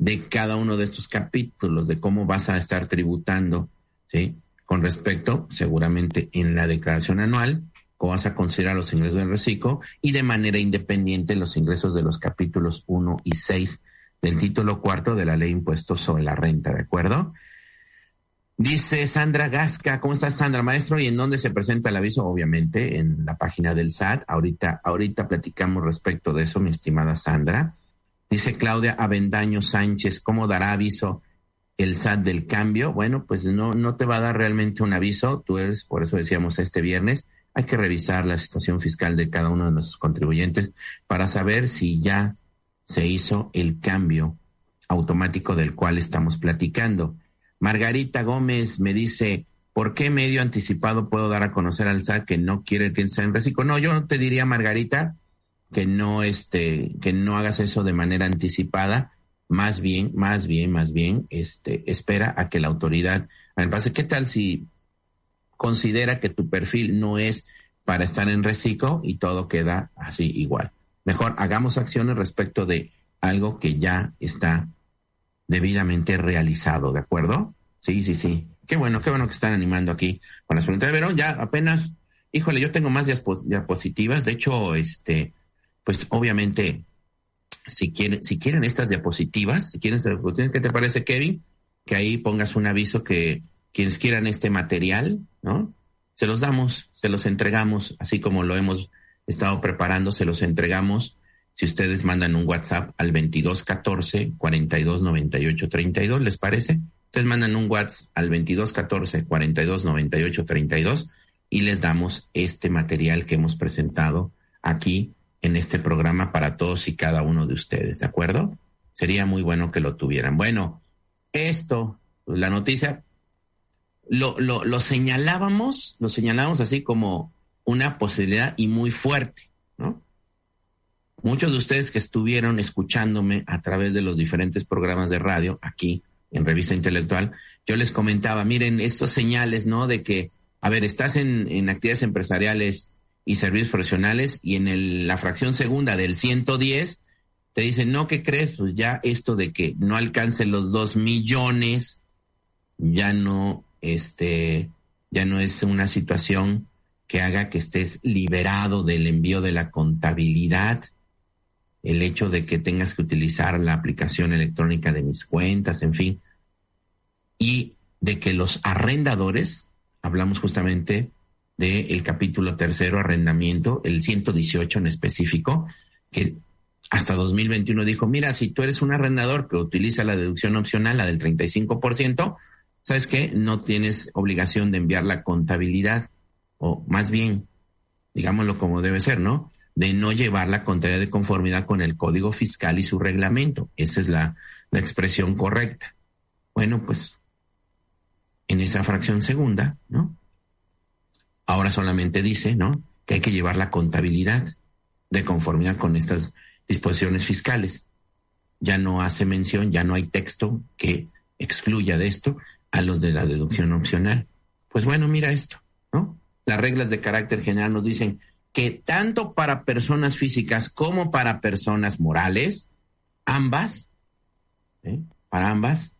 de cada uno de estos capítulos, de cómo vas a estar tributando, ¿sí? Con respecto, seguramente en la declaración anual, vas a considerar los ingresos del reciclo y de manera independiente los ingresos de los capítulos 1 y 6 del título cuarto de la ley impuestos sobre la renta, ¿de acuerdo? Dice Sandra Gasca, ¿cómo estás Sandra, maestro? ¿Y en dónde se presenta el aviso? Obviamente en la página del SAT. Ahorita, ahorita platicamos respecto de eso, mi estimada Sandra. Dice Claudia Avendaño Sánchez, ¿cómo dará aviso el SAT del cambio? Bueno, pues no, no te va a dar realmente un aviso. Tú eres, por eso decíamos este viernes, hay que revisar la situación fiscal de cada uno de nuestros contribuyentes para saber si ya se hizo el cambio automático del cual estamos platicando. Margarita Gómez me dice, ¿por qué medio anticipado puedo dar a conocer al SAT que no quiere sea en reciclo? No, yo te diría, Margarita, que no este, que no hagas eso de manera anticipada, más bien, más bien, más bien, este, espera a que la autoridad, a ver, ¿qué tal si considera que tu perfil no es para estar en reciclo y todo queda así igual? Mejor hagamos acciones respecto de algo que ya está debidamente realizado, ¿de acuerdo? Sí, sí, sí. Qué bueno, qué bueno que están animando aquí con las preguntas de Verón. Ya apenas, híjole, yo tengo más diapositivas. De hecho, este, pues obviamente, si quieren, si quieren estas diapositivas, si quieren estas diapositivas, ¿qué te parece, Kevin? Que ahí pongas un aviso que quienes quieran este material, ¿no? Se los damos, se los entregamos, así como lo hemos estado preparando, se los entregamos. Si ustedes mandan un WhatsApp al 2214 4298 32, ¿les parece? Ustedes mandan un WhatsApp al 2214 4298 32 y les damos este material que hemos presentado aquí en este programa para todos y cada uno de ustedes, ¿de acuerdo? Sería muy bueno que lo tuvieran. Bueno, esto, la noticia, lo, lo, lo señalábamos, lo señalábamos así como una posibilidad y muy fuerte, ¿no? Muchos de ustedes que estuvieron escuchándome a través de los diferentes programas de radio aquí en Revista Intelectual, yo les comentaba, miren, estos señales, ¿no? De que, a ver, estás en, en actividades empresariales y servicios profesionales y en la fracción segunda del 110 te dicen, no, ¿qué crees? Pues ya esto de que no alcance los dos millones, ya no, este, ya no es una situación que haga que estés liberado del envío de la contabilidad, el hecho de que tengas que utilizar la aplicación electrónica de mis cuentas, en fin, y de que los arrendadores, hablamos justamente del capítulo tercero, arrendamiento, el 118 en específico, que hasta 2021 dijo, mira, si tú eres un arrendador que utiliza la deducción opcional, la del 35%, ¿sabes qué? No tienes obligación de enviar la contabilidad, o más bien, digámoslo como debe ser, ¿no? De no llevar la contabilidad de conformidad con el código fiscal y su reglamento. Esa es la, la expresión correcta. Bueno, pues en esa fracción segunda, ¿no? Ahora solamente dice, ¿no? Que hay que llevar la contabilidad de conformidad con estas disposiciones fiscales. Ya no hace mención, ya no hay texto que excluya de esto a los de la deducción opcional. Pues bueno, mira esto, ¿no? Las reglas de carácter general nos dicen que tanto para personas físicas como para personas morales, ambas, ¿eh? para ambas,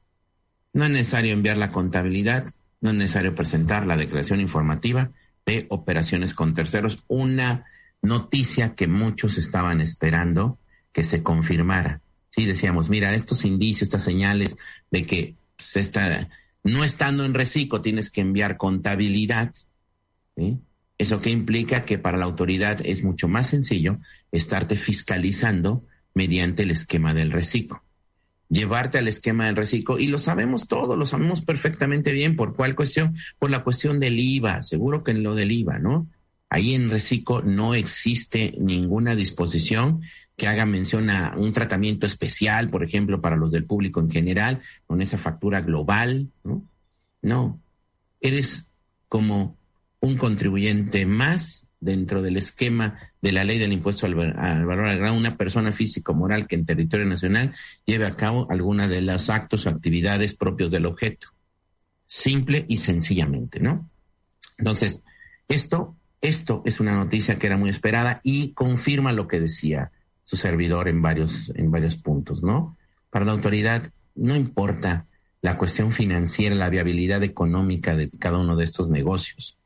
no es necesario enviar la contabilidad, no es necesario presentar la declaración informativa, de operaciones con terceros, una noticia que muchos estaban esperando que se confirmara. Sí, decíamos, mira, estos indicios, estas señales de que pues, está, no estando en reciclo tienes que enviar contabilidad. Eso que implica que para la autoridad es mucho más sencillo estarte fiscalizando mediante el esquema del reciclo llevarte al esquema del reciclo y lo sabemos todo, lo sabemos perfectamente bien. ¿Por cuál cuestión? Por la cuestión del IVA, seguro que en lo del IVA, ¿no? Ahí en reciclo no existe ninguna disposición que haga mención a un tratamiento especial, por ejemplo, para los del público en general, con esa factura global, ¿no? No, eres como un contribuyente más dentro del esquema de la ley del impuesto al, valor agregado una persona física o moral que en territorio nacional lleve a cabo alguna de los actos o actividades propios del objeto. Simple y sencillamente, ¿no? Entonces, Esto, esto es una noticia que era muy esperada y confirma lo que decía su servidor en varios, en varios puntos, ¿no? Para la autoridad no importa la cuestión financiera, la viabilidad económica de cada uno de estos negocios.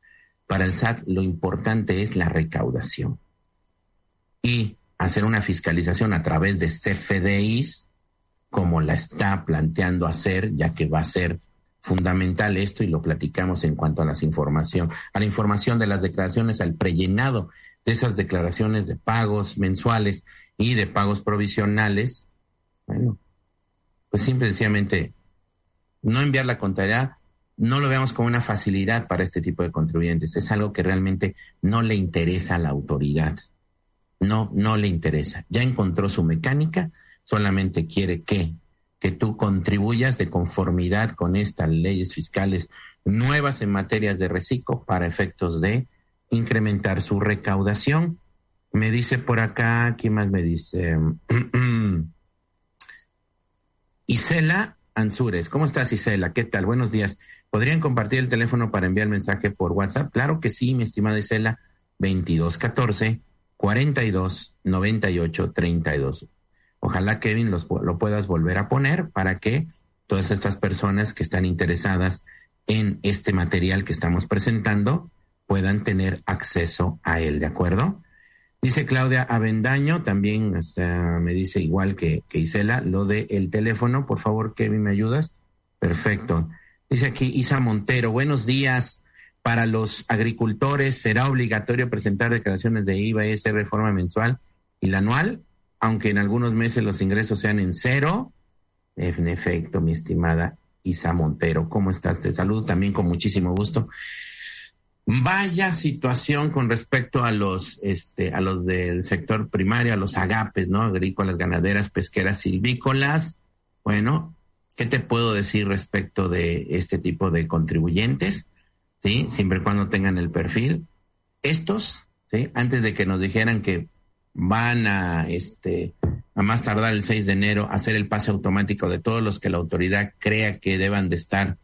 Para el SAT lo importante es la recaudación y hacer una fiscalización a través de CFDIs, como la está planteando hacer, ya que va a ser fundamental esto y lo platicamos en cuanto a las información, a la información de las declaraciones, al prellenado de esas declaraciones de pagos mensuales y de pagos provisionales. Bueno, pues simple sencillamente no enviar la contabilidad no lo veamos como una facilidad para este tipo de contribuyentes, es algo que realmente no le interesa a la autoridad. No, no le interesa. Ya encontró su mecánica, solamente quiere que que tú contribuyas de conformidad con estas leyes fiscales nuevas en materias de reciclo para efectos de incrementar su recaudación. Me dice por acá, ¿quién más me dice? [clears throat] Isela Ansures. ¿Cómo estás, Isela? ¿Qué tal? Buenos días. ¿Podrían compartir el teléfono para enviar mensaje por WhatsApp? Claro que sí, mi estimada Isela. 2214 42 98 32. Ojalá, Kevin, lo puedas volver a poner para que todas estas personas que están interesadas en este material que estamos presentando puedan tener acceso a él, ¿de acuerdo? Dice Claudia Avendaño, también me dice igual que, Isela, lo de el teléfono, por favor, Kevin, ¿me ayudas? Perfecto. Dice aquí Isa Montero, buenos días. Para los agricultores, ¿será obligatorio presentar declaraciones de IVA y esa reforma mensual y la anual? aunque en algunos meses los ingresos sean en cero. En efecto, mi estimada Isa Montero, ¿cómo estás? Te saludo también con muchísimo gusto. Vaya situación con respecto a los, este, a los del sector primario, a los agapes, ¿no? Agrícolas, ganaderas, pesqueras, silvícolas. Bueno, ¿qué te puedo decir respecto de este tipo de contribuyentes? ¿Sí? Siempre y cuando tengan el perfil. Estos, ¿sí? Antes de que nos dijeran que van a, este, a más tardar el 6 de enero, hacer el pase automático de todos los que la autoridad crea que deban de estar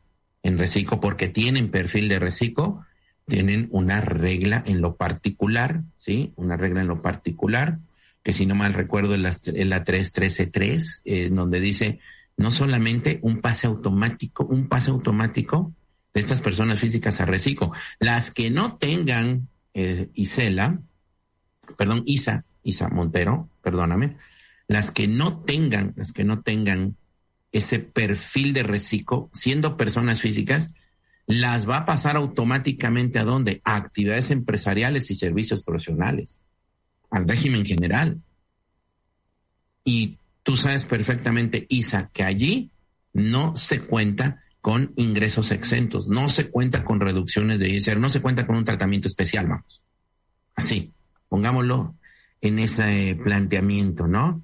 en reciclo porque tienen perfil de reciclo, tienen una regla en lo particular, ¿sí? Una regla en lo particular, que si no mal recuerdo es la, la 313.3, eh, donde dice no solamente un pase automático, un pase automático de estas personas físicas a reciclo, las que no tengan eh, ISELA, perdón, ISA, Isa Montero, perdóname, las que no tengan, las que no tengan ese perfil de reciclo, siendo personas físicas, las va a pasar automáticamente a dónde? A actividades empresariales y servicios profesionales, al régimen general. Y tú sabes perfectamente, Isa, que allí no se cuenta con ingresos exentos, no se cuenta con reducciones de ISR, no se cuenta con un tratamiento especial, vamos. Así, pongámoslo en ese planteamiento, ¿no?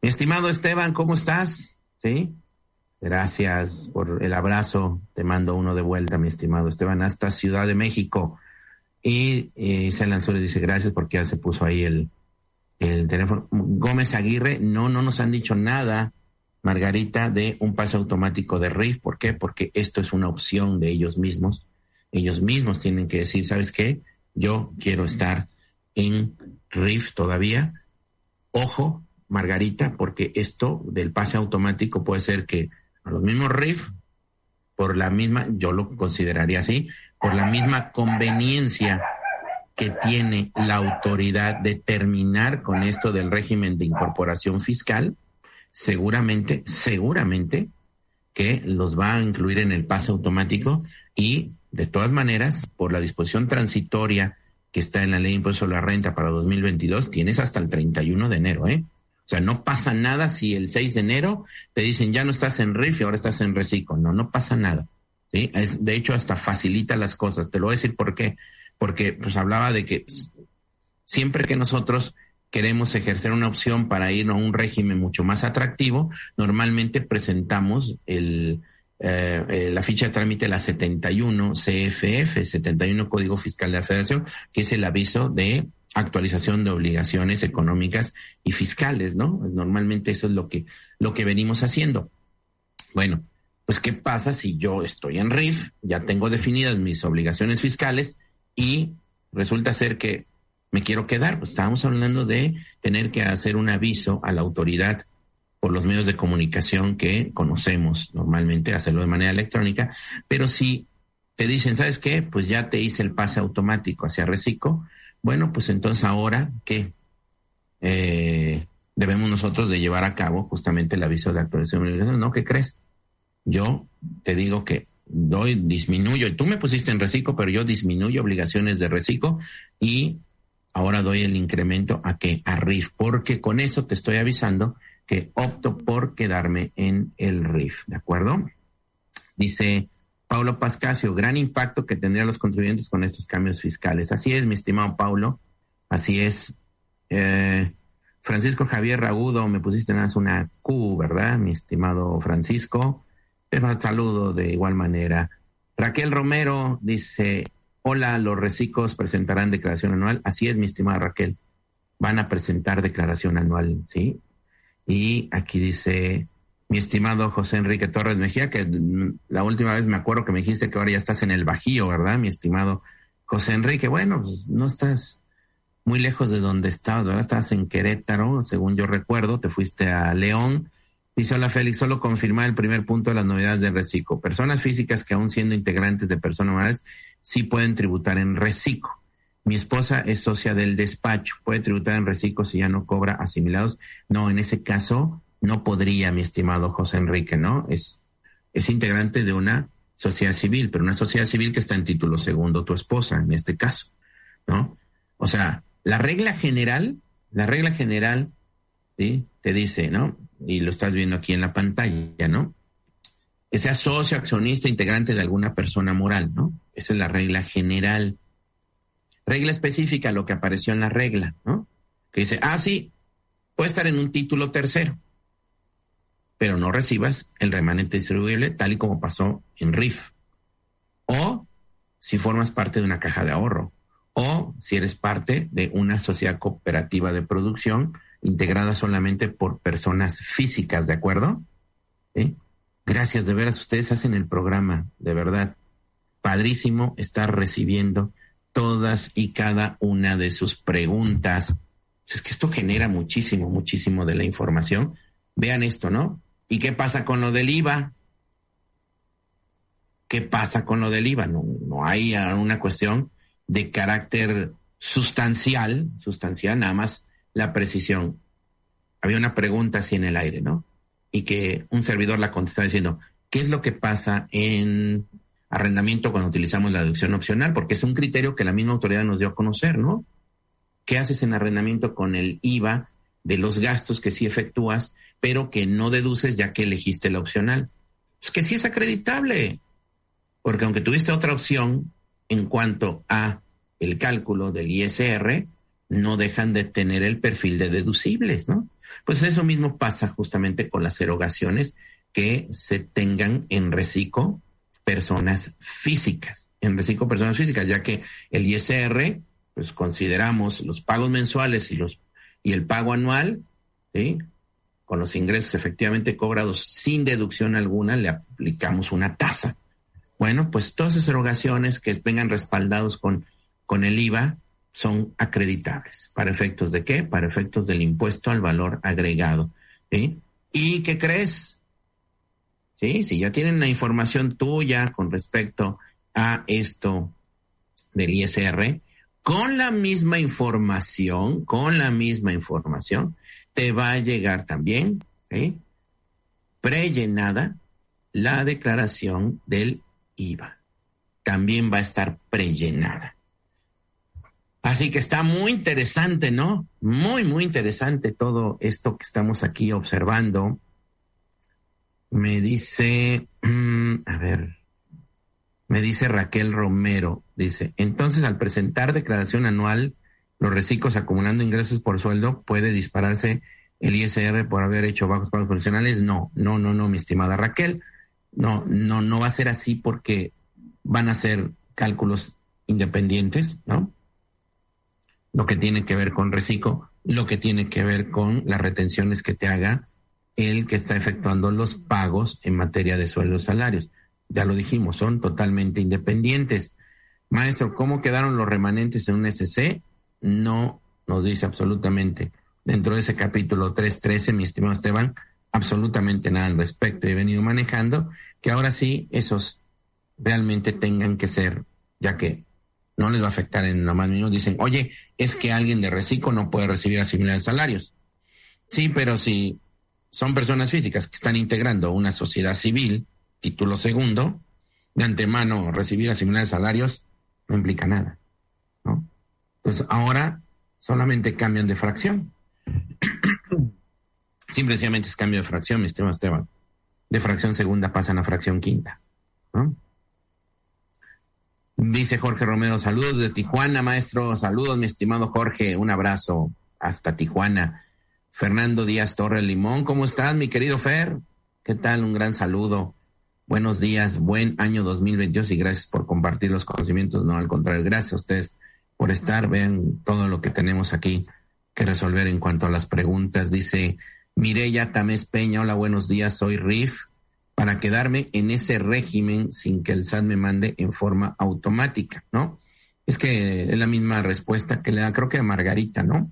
Estimado Esteban, ¿cómo estás? ¿Sí? Gracias por el abrazo. Te mando uno de vuelta, mi estimado Esteban, hasta Ciudad de México. Y eh, se lanzó y dice gracias porque ya se puso ahí el, el teléfono. Gómez Aguirre, no, no nos han dicho nada, Margarita, de un pase automático de RIF. ¿Por qué? Porque esto es una opción de ellos mismos. Ellos mismos tienen que decir, ¿sabes qué? Yo quiero estar en RIF todavía. Ojo, Margarita, porque esto del pase automático puede ser que los mismos RIF, por la misma, yo lo consideraría así, por la misma conveniencia que tiene la autoridad de terminar con esto del régimen de incorporación fiscal, seguramente, seguramente que los va a incluir en el pase automático y de todas maneras, por la disposición transitoria que está en la ley de impuesto a la renta para 2022, tienes hasta el 31 de enero, ¿eh? O sea, no pasa nada si el 6 de enero te dicen ya no estás en RIF y ahora estás en reciclo. No, no pasa nada. ¿sí? De hecho, hasta facilita las cosas. Te lo voy a decir por qué. Porque pues hablaba de que siempre que nosotros queremos ejercer una opción para ir a un régimen mucho más atractivo, normalmente presentamos el, eh, eh, la ficha de trámite la 71 CFF, 71 Código Fiscal de la Federación, que es el aviso de actualización de obligaciones económicas y fiscales, ¿no? Normalmente eso es lo que, lo que venimos haciendo. Bueno, pues ¿qué pasa si yo estoy en RIF, ya tengo definidas mis obligaciones fiscales y resulta ser que me quiero quedar. Pues estábamos hablando de tener que hacer un aviso a la autoridad por los medios de comunicación que conocemos normalmente, hacerlo de manera electrónica, pero si te dicen, ¿sabes qué? Pues ya te hice el pase automático hacia Recico, bueno, pues entonces ahora, ¿qué? Eh, debemos nosotros de llevar a cabo justamente el aviso de actualización de obligaciones. ¿No? ¿Qué crees? Yo te digo que doy, disminuyo, y tú me pusiste en reciclo, pero yo disminuyo obligaciones de reciclo y ahora doy el incremento a que a RIF, porque con eso te estoy avisando que opto por quedarme en el RIF, ¿de acuerdo? Dice Paulo Pascasio, gran impacto que tendrían los contribuyentes con estos cambios fiscales. Así es, mi estimado Paulo, así es. Eh, Francisco Javier Ragudo, me pusiste nada más una Q, ¿verdad? Mi estimado Francisco. Te saludo de igual manera. Raquel Romero dice, hola, los reciclos presentarán declaración anual. Así es, mi estimada Raquel. Van a presentar declaración anual, ¿sí? Y aquí dice, mi estimado José Enrique Torres Mejía, que la última vez me acuerdo que me dijiste que ahora ya estás en el Bajío, ¿verdad? Mi estimado José Enrique, bueno, pues, no estás muy lejos de donde estabas, ¿verdad? Estabas en Querétaro, según yo recuerdo, te fuiste a León. Dice, hola Félix, solo confirmar el primer punto de las novedades de Reciclo. Personas físicas que aún siendo integrantes de personas morales sí pueden tributar en Reciclo. Mi esposa es socia del despacho, puede tributar en Reciclo si ya no cobra asimilados. No, en ese caso no podría, mi estimado José Enrique, ¿no? Es, es integrante de una sociedad civil, pero una sociedad civil que está en título segundo tu esposa, en este caso, ¿no? O sea, la regla general, la regla general, ¿sí? Te dice, ¿no? Y lo estás viendo aquí en la pantalla, ¿no? Que sea socio, accionista, integrante de alguna persona moral, ¿no? Esa es la regla general. Regla específica, lo que apareció en la regla, ¿no? Que dice, ah, sí, puede estar en un título tercero, pero no recibas el remanente distribuible tal y como pasó en RIF. O si formas parte de una caja de ahorro o si eres parte de una sociedad cooperativa de producción integrada solamente por personas físicas, ¿de acuerdo? Gracias, de veras, ustedes hacen el programa, de verdad. Padrísimo estar recibiendo todas y cada una de sus preguntas. Es que esto genera muchísimo, muchísimo de la información. Vean esto, ¿no? ¿Y qué pasa con lo del IVA? ¿Qué pasa con lo del IVA? No, no hay una cuestión de carácter sustancial, sustancial, nada más la precisión. Había una pregunta así en el aire, ¿no? Y que un servidor la contestaba diciendo, ¿qué es lo que pasa en arrendamiento cuando utilizamos la deducción opcional? Porque es un criterio que la misma autoridad nos dio a conocer, ¿no? ¿Qué haces en arrendamiento con el IVA de los gastos que sí efectúas, pero que no deduces ya que elegiste la opcional? Pues que sí es acreditable, porque aunque tuviste otra opción, en cuanto a el cálculo del ISR, no dejan de tener el perfil de deducibles, ¿no? Pues eso mismo pasa justamente con las erogaciones que se tengan en reciclo personas físicas, en reciclo personas físicas, ya que el ISR, pues consideramos los pagos mensuales y los y el pago anual, ¿sí? Con los ingresos efectivamente cobrados sin deducción alguna, le aplicamos una tasa. Bueno, pues todas esas erogaciones que vengan respaldados con, con el IVA son acreditables. ¿Para efectos de qué? Para efectos del impuesto al valor agregado. ¿Y qué crees? ¿Sí? Si ya tienen la información tuya con respecto a esto del ISR, con la misma información, con la misma información, te va a llegar también prellenada la declaración del IVA. También va a estar prellenada. Así que está muy interesante, ¿no? Muy, muy interesante todo esto que estamos aquí observando. Me dice, a ver, me dice Raquel Romero, dice, entonces al presentar declaración anual, los reciclos acumulando ingresos por sueldo, ¿puede dispararse el ISR por haber hecho bajos pagos profesionales? No, no, no, no, mi estimada Raquel. No, no, no va a ser así porque van a ser cálculos independientes, ¿no? Lo que tiene que ver con reciclo, lo que tiene que ver con las retenciones que te haga el que está efectuando los pagos en materia de sueldos salarios. Ya lo dijimos, son totalmente independientes. Maestro, ¿cómo quedaron los remanentes en un SC? No nos dice absolutamente dentro de ese capítulo 3.13, mi estimado Esteban, absolutamente nada al respecto. He venido manejando que ahora sí esos realmente tengan que ser, ya que no les va a afectar en lo más mínimo. Dicen, oye, es que alguien de reciclo no puede recibir asimilados salarios. Sí, pero si son personas físicas que están integrando una sociedad civil, título segundo, de antemano recibir asimilados salarios no implica nada. ¿no? Entonces ahora solamente cambian de fracción. [clears throat] Simplemente es cambio de fracción, mi estimado Esteban. De fracción segunda pasan a fracción quinta. Dice Jorge Romero, saludos de Tijuana, maestro. Saludos, mi estimado Jorge. Un abrazo hasta Tijuana. Fernando Díaz Torre Limón, ¿cómo estás, mi querido Fer? ¿Qué tal? Un gran saludo. Buenos días, buen año 2022 y gracias por compartir los conocimientos. No, al contrario, gracias a ustedes por estar. Vean todo lo que tenemos aquí que resolver en cuanto a las preguntas. Dice Mireya Tamés Peña, hola, buenos días, soy RIF, para quedarme en ese régimen sin que el SAT me mande en forma automática, ¿no? Es que es la misma respuesta que le da, creo que a Margarita, ¿no?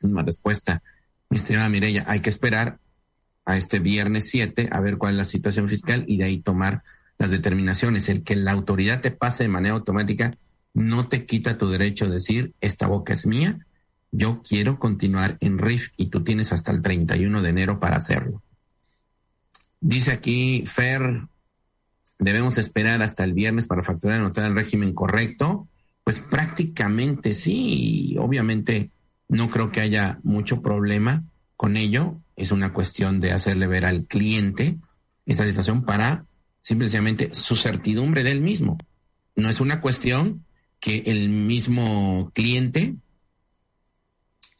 Misma respuesta. Mi estimada Mireya, hay que esperar a este viernes 7 a ver cuál es la situación fiscal y de ahí tomar las determinaciones. El que la autoridad te pase de manera automática no te quita tu derecho a decir, esta boca es mía, yo quiero continuar en RIF y tú tienes hasta el 31 de enero para hacerlo. Dice aquí Fer, debemos esperar hasta el viernes para facturar y anotar el régimen correcto. Pues prácticamente sí, obviamente no creo que haya mucho problema con ello. Es una cuestión de hacerle ver al cliente esta situación para simplemente su certidumbre del mismo. No es una cuestión que el mismo cliente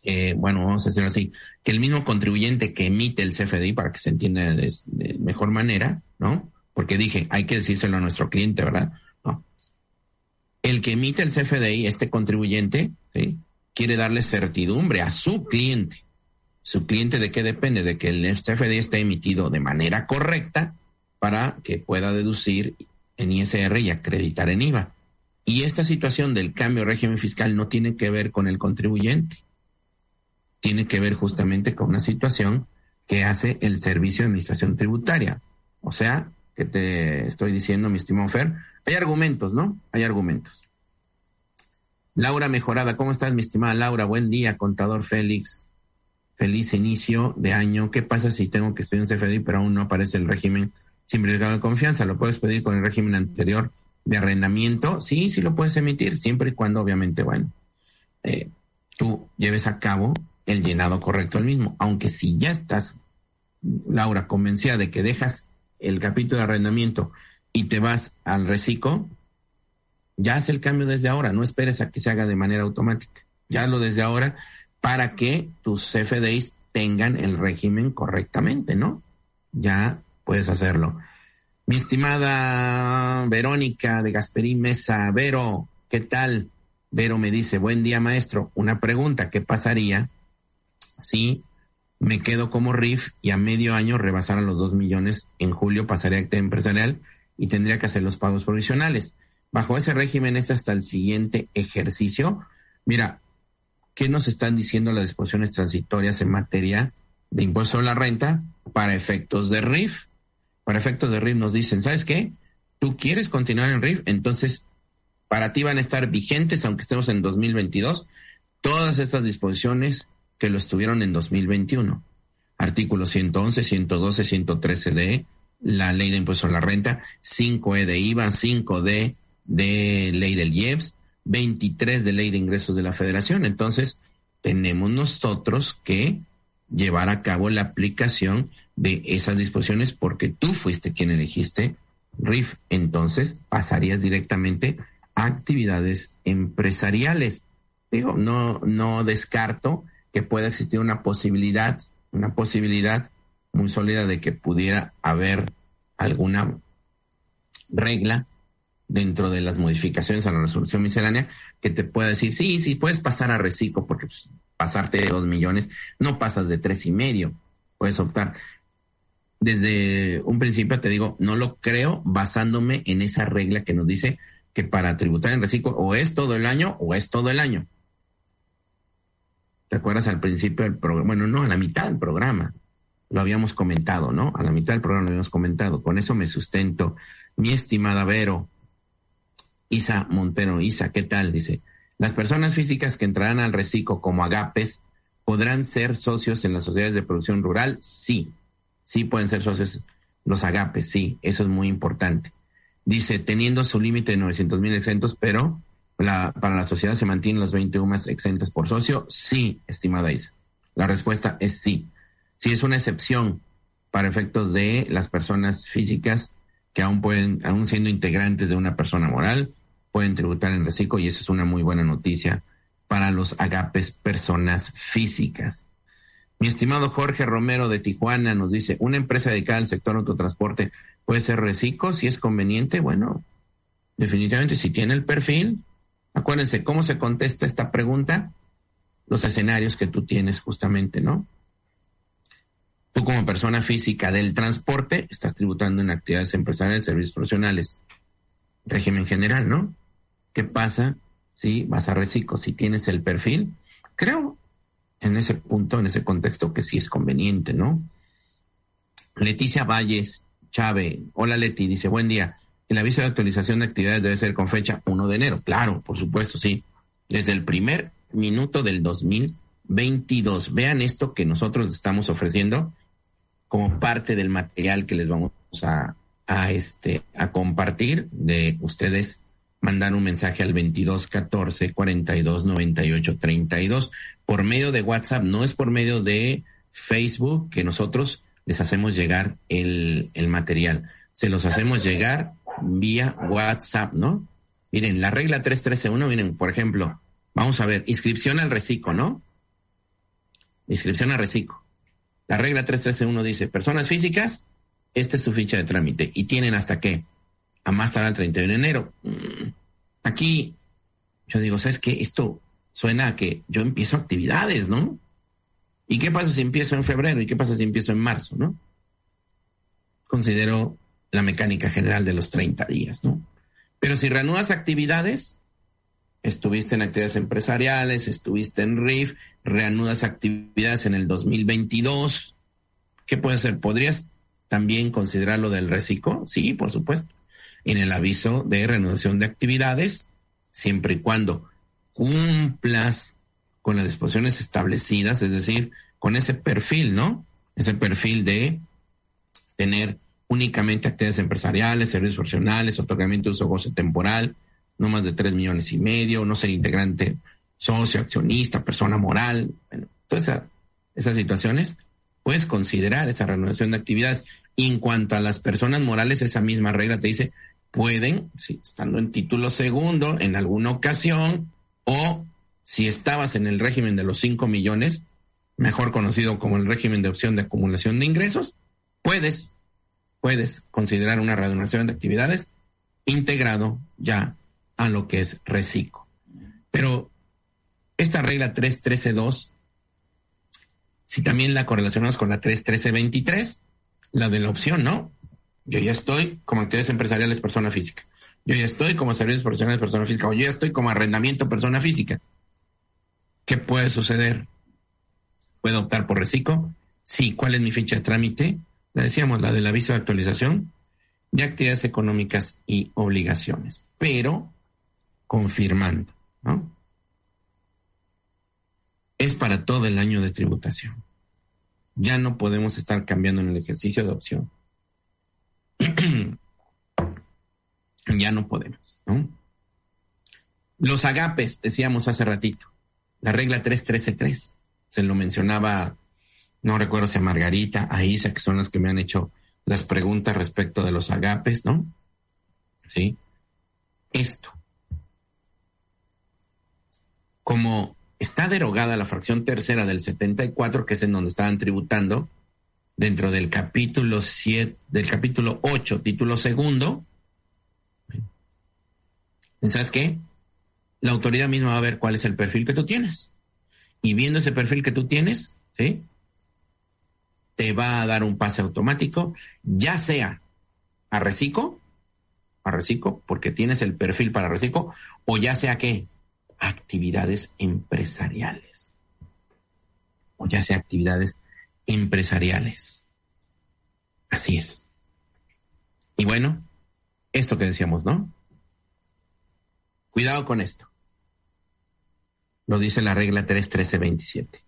eh, bueno, vamos a decirlo así, que el mismo contribuyente que emite el CFDI, para que se entienda de, mejor manera, ¿no? Porque dije, hay que decírselo a nuestro cliente, ¿verdad? No. El que emite el CFDI, este contribuyente, ¿sí? quiere darle certidumbre a su cliente. ¿Su cliente de qué depende? De que el CFDI esté emitido de manera correcta para que pueda deducir en ISR y acreditar en IVA. Y esta situación del cambio de régimen fiscal no tiene que ver con el contribuyente tiene que ver justamente con una situación que hace el Servicio de Administración Tributaria. O sea, que te estoy diciendo, mi estimado Fer, hay argumentos, ¿no? Hay argumentos. Laura Mejorada, ¿cómo estás, mi estimada Laura? Buen día, contador Félix. Feliz inicio de año. ¿Qué pasa si tengo que estudiar en CFDI, pero aún no aparece el régimen simplificado de confianza? ¿Lo puedes pedir con el régimen anterior de arrendamiento? Sí, sí lo puedes emitir, siempre y cuando, obviamente, bueno, eh, tú lleves a cabo el llenado correcto el mismo. Aunque si ya estás, Laura, convencida de que dejas el capítulo de arrendamiento y te vas al reciclo, ya haz el cambio desde ahora, no esperes a que se haga de manera automática. Ya hazlo desde ahora para que tus CFDIs tengan el régimen correctamente, ¿no? Ya puedes hacerlo. Mi estimada Verónica de Gasperín Mesa, Vero, ¿qué tal? Vero me dice, buen día maestro, una pregunta, ¿qué pasaría si me quedo como RIF y a medio año rebasara los dos millones, en julio pasaré a acta empresarial y tendría que hacer los pagos provisionales. Bajo ese régimen es hasta el siguiente ejercicio. Mira, ¿qué nos están diciendo las disposiciones transitorias en materia de impuesto a la renta para efectos de RIF? Para efectos de RIF nos dicen, ¿sabes qué? Tú quieres continuar en RIF, entonces para ti van a estar vigentes, aunque estemos en 2022, todas estas disposiciones que lo estuvieron en 2021. Artículos 111, 112, 113 de la ley de impuesto a la renta, 5E de IVA, 5D de ley del IEPS, 23 de ley de ingresos de la federación. Entonces, tenemos nosotros que llevar a cabo la aplicación de esas disposiciones porque tú fuiste quien elegiste RIF. Entonces, pasarías directamente a actividades empresariales. Digo, no, no descarto que pueda existir una posibilidad, una posibilidad muy sólida de que pudiera haber alguna regla dentro de las modificaciones a la resolución miscelánea que te pueda decir, sí, sí, puedes pasar a reciclo porque pues, pasarte de dos millones, no pasas de tres y medio, puedes optar. Desde un principio te digo, no lo creo basándome en esa regla que nos dice que para tributar en reciclo o es todo el año o es todo el año. ¿Te acuerdas al principio del programa? Bueno, no, a la mitad del programa. Lo habíamos comentado, ¿no? A la mitad del programa lo habíamos comentado. Con eso me sustento. Mi estimada Vero, Isa Montero, Isa, ¿qué tal? Dice, las personas físicas que entrarán al reciclo como agapes podrán ser socios en las sociedades de producción rural. Sí, sí pueden ser socios los agapes, sí, eso es muy importante. Dice, teniendo su límite de 900 mil exentos, pero para la sociedad se mantienen los 20 UMAS exentas por socio? Sí, estimada Isa. La respuesta es sí. Sí es una excepción para efectos de las personas físicas que aún pueden, aún siendo integrantes de una persona moral, pueden tributar en reciclo y eso es una muy buena noticia para los agapes personas físicas. Mi estimado Jorge Romero de Tijuana nos dice, una empresa dedicada al sector autotransporte puede ser reciclo si es conveniente. Bueno, definitivamente si tiene el perfil, Acuérdense, ¿cómo se contesta esta pregunta? Los escenarios que tú tienes justamente, ¿no? Tú como persona física del transporte estás tributando en actividades empresariales, servicios profesionales, régimen general, ¿no? ¿Qué pasa si vas a reciclo? Si tienes el perfil, creo en ese punto, en ese contexto que sí es conveniente, ¿no? Leticia Valles Chávez, hola Leti, dice, buen día el aviso de actualización de actividades debe ser con fecha 1 de enero. Claro, por supuesto, sí. Desde el primer minuto del 2022. Vean esto que nosotros estamos ofreciendo como parte del material que les vamos a, a, este, a compartir de ustedes mandar un mensaje al 22 14 42 98 32 por medio de WhatsApp, no es por medio de Facebook que nosotros les hacemos llegar el, el material. Se los hacemos llegar vía WhatsApp, ¿no? Miren, la regla 313.1, miren, por ejemplo, vamos a ver, inscripción al reciclo, ¿no? Inscripción al reciclo. La regla 313.1 dice, personas físicas, esta es su ficha de trámite y tienen hasta qué? A más tardar el 31 de enero. Mm, aquí, yo digo, ¿sabes qué? Esto suena a que yo empiezo actividades, ¿no? ¿Y qué pasa si empiezo en febrero? ¿Y qué pasa si empiezo en marzo, no? Considero la mecánica general de los 30 días, ¿no? Pero si reanudas actividades, estuviste en actividades empresariales, estuviste en RIF, reanudas actividades en el 2022, ¿qué puede ser? ¿Podrías también considerar lo del reciclo? Sí, por supuesto. En el aviso de reanudación de actividades, siempre y cuando cumplas con las disposiciones establecidas, es decir, con ese perfil, ¿no? Ese perfil de tener únicamente actividades empresariales, servicios profesionales, otorgamiento de uso goce temporal, no más de tres millones y medio, no ser integrante socio, accionista, persona moral, bueno, todas esas situaciones, puedes considerar esa renovación de actividades. Y en cuanto a las personas morales, esa misma regla te dice, pueden, si estando en título segundo, en alguna ocasión, o si estabas en el régimen de los cinco millones, mejor conocido como el régimen de opción de acumulación de ingresos, puedes puedes considerar una reanudación de actividades integrado ya a lo que es reciclo. Pero esta regla 313.2, si también la correlacionamos con la 313.23, la de la opción, ¿no? Yo ya estoy como actividades empresariales persona física. Yo ya estoy como servicios profesionales persona física. O yo ya estoy como arrendamiento persona física. ¿Qué puede suceder? ¿Puedo optar por reciclo? Sí. ¿Cuál es mi ficha de trámite? la decíamos, la del aviso de actualización de actividades económicas y obligaciones, pero confirmando, ¿no? Es para todo el año de tributación. Ya no podemos estar cambiando en el ejercicio de opción. [clears throat] ya no podemos, ¿no? Los agapes, decíamos hace ratito, la regla 313.3, se lo mencionaba no recuerdo si a Margarita, a Isa, que son las que me han hecho las preguntas respecto de los agapes, ¿no? Sí. Esto. Como está derogada la fracción tercera del 74, que es en donde estaban tributando, dentro del capítulo 7, del capítulo 8, título segundo, ¿sabes qué? La autoridad misma va a ver cuál es el perfil que tú tienes. Y viendo ese perfil que tú tienes, ¿sí? te va a dar un pase automático, ya sea a reciclo, a Reciclo porque tienes el perfil para Reciclo o ya sea que actividades empresariales. O ya sea actividades empresariales. Así es. Y bueno, esto que decíamos, ¿no? Cuidado con esto. Lo dice la regla 31327.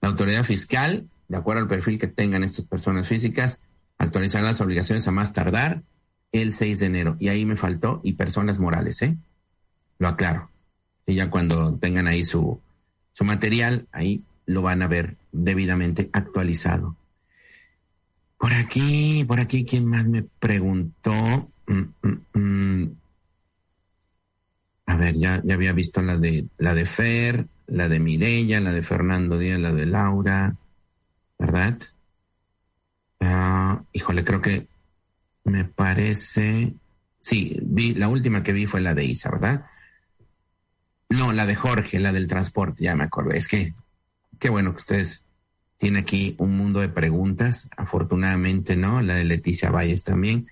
La autoridad fiscal, de acuerdo al perfil que tengan estas personas físicas, actualizará las obligaciones a más tardar el 6 de enero. Y ahí me faltó, y personas morales, ¿eh? Lo aclaro. Y ya cuando tengan ahí su, su material, ahí lo van a ver debidamente actualizado. Por aquí, por aquí, ¿quién más me preguntó? Mm, mm, mm. A ver, ya, ya había visto la de la de Fer, la de Mirella, la de Fernando Díaz, la de Laura, ¿verdad? Ah, híjole, creo que me parece. Sí, vi, la última que vi fue la de Isa, ¿verdad? No, la de Jorge, la del transporte, ya me acordé. Es que, qué bueno que ustedes tienen aquí un mundo de preguntas, afortunadamente, ¿no? La de Leticia Valles también.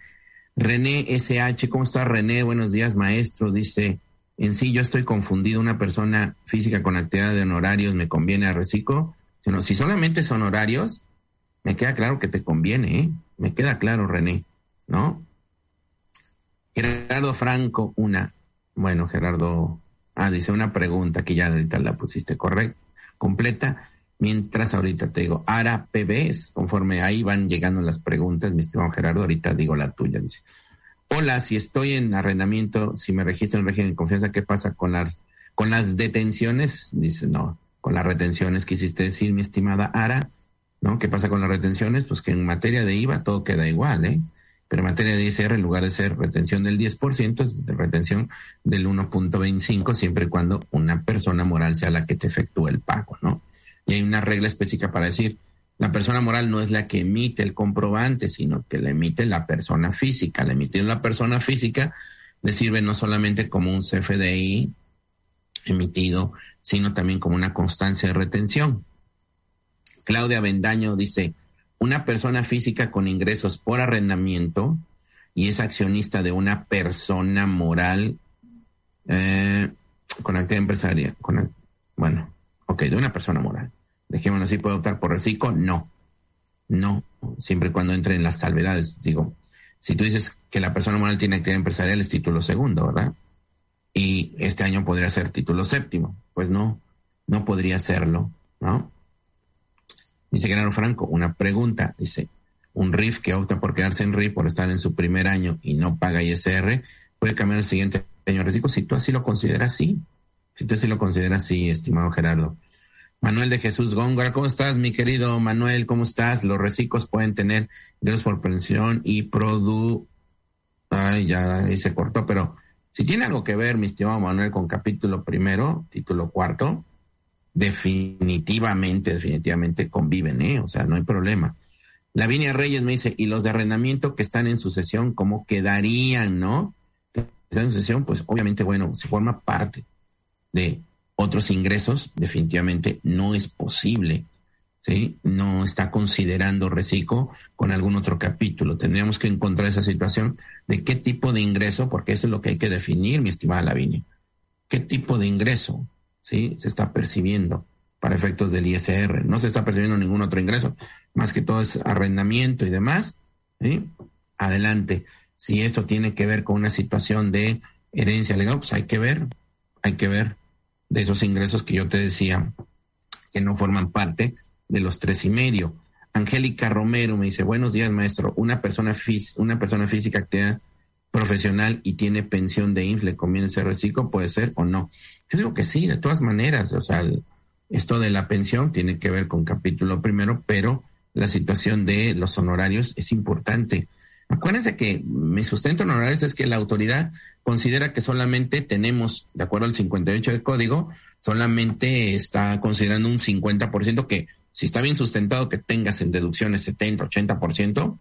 René SH, ¿cómo está René? Buenos días, maestro. Dice, en sí yo estoy confundido, una persona física con actividad de honorarios me conviene a reciclo. Si solamente son horarios, me queda claro que te conviene, ¿eh? Me queda claro, René, ¿no? Gerardo Franco, una. Bueno, Gerardo, ah, dice una pregunta que ya ahorita la pusiste correcta, completa. Mientras ahorita te digo, ARA PBs, conforme ahí van llegando las preguntas, mi estimado Gerardo, ahorita digo la tuya, dice. Hola, si estoy en arrendamiento, si me registro en régimen de confianza, ¿qué pasa con las, con las detenciones? Dice, no, con las retenciones, quisiste decir, mi estimada Ara, ¿no? ¿Qué pasa con las retenciones? Pues que en materia de IVA todo queda igual, ¿eh? Pero en materia de ISR, en lugar de ser retención del 10%, es de retención del 1.25, siempre y cuando una persona moral sea la que te efectúe el pago, ¿no? Y hay una regla específica para decir, la persona moral no es la que emite el comprobante, sino que la emite la persona física. La emite la persona física le sirve no solamente como un CFDI emitido, sino también como una constancia de retención. Claudia Bendaño dice, una persona física con ingresos por arrendamiento y es accionista de una persona moral eh, con actividad empresaria, con, bueno, ok, de una persona moral dejémoslo así, puede optar por reciclo, no. No, siempre y cuando entre en las salvedades. Digo, si tú dices que la persona moral tiene actividad empresarial es título segundo, ¿verdad? Y este año podría ser título séptimo. Pues no, no podría serlo, ¿no? Dice Genaro Franco, una pregunta, dice, un RIF que opta por quedarse en RIF por estar en su primer año y no paga ISR, puede cambiar el siguiente año reciclo si tú así lo consideras, sí. Si tú así lo consideras, sí, estimado Gerardo. Manuel de Jesús Góngora, ¿cómo estás, mi querido Manuel? ¿Cómo estás? Los reciclos pueden tener ingresos por pensión y produ... Ay, ya ahí se cortó, pero si tiene algo que ver, mi estimado Manuel, con capítulo primero, título cuarto, definitivamente, definitivamente conviven, ¿eh? O sea, no hay problema. Lavinia Reyes me dice, y los de arrendamiento que están en sucesión, ¿cómo quedarían, no? Están en sucesión, pues obviamente, bueno, se forma parte de otros ingresos, definitivamente no es posible. ¿sí? No está considerando reciclo con algún otro capítulo. Tendríamos que encontrar esa situación de qué tipo de ingreso, porque eso es lo que hay que definir, mi estimada Lavinia. ¿Qué tipo de ingreso ¿sí? se está percibiendo para efectos del ISR? No se está percibiendo ningún otro ingreso, más que todo es arrendamiento y demás. ¿sí? Adelante. Si esto tiene que ver con una situación de herencia legal, pues hay que ver, hay que ver de esos ingresos que yo te decía que no forman parte de los tres y medio. Angélica Romero me dice, buenos días, maestro. Una persona, una persona física activa profesional y tiene pensión de INFLE, ¿conviene ser reciclo? ¿Puede ser o no? Yo digo que sí, de todas maneras. O sea, esto de la pensión tiene que ver con capítulo primero, pero la situación de los honorarios es importante. Acuérdense que mi sustento en honorarios es que la autoridad considera que solamente tenemos, de acuerdo al 58 del código, solamente está considerando un 50% que si está bien sustentado que tengas en deducciones 70, 80%,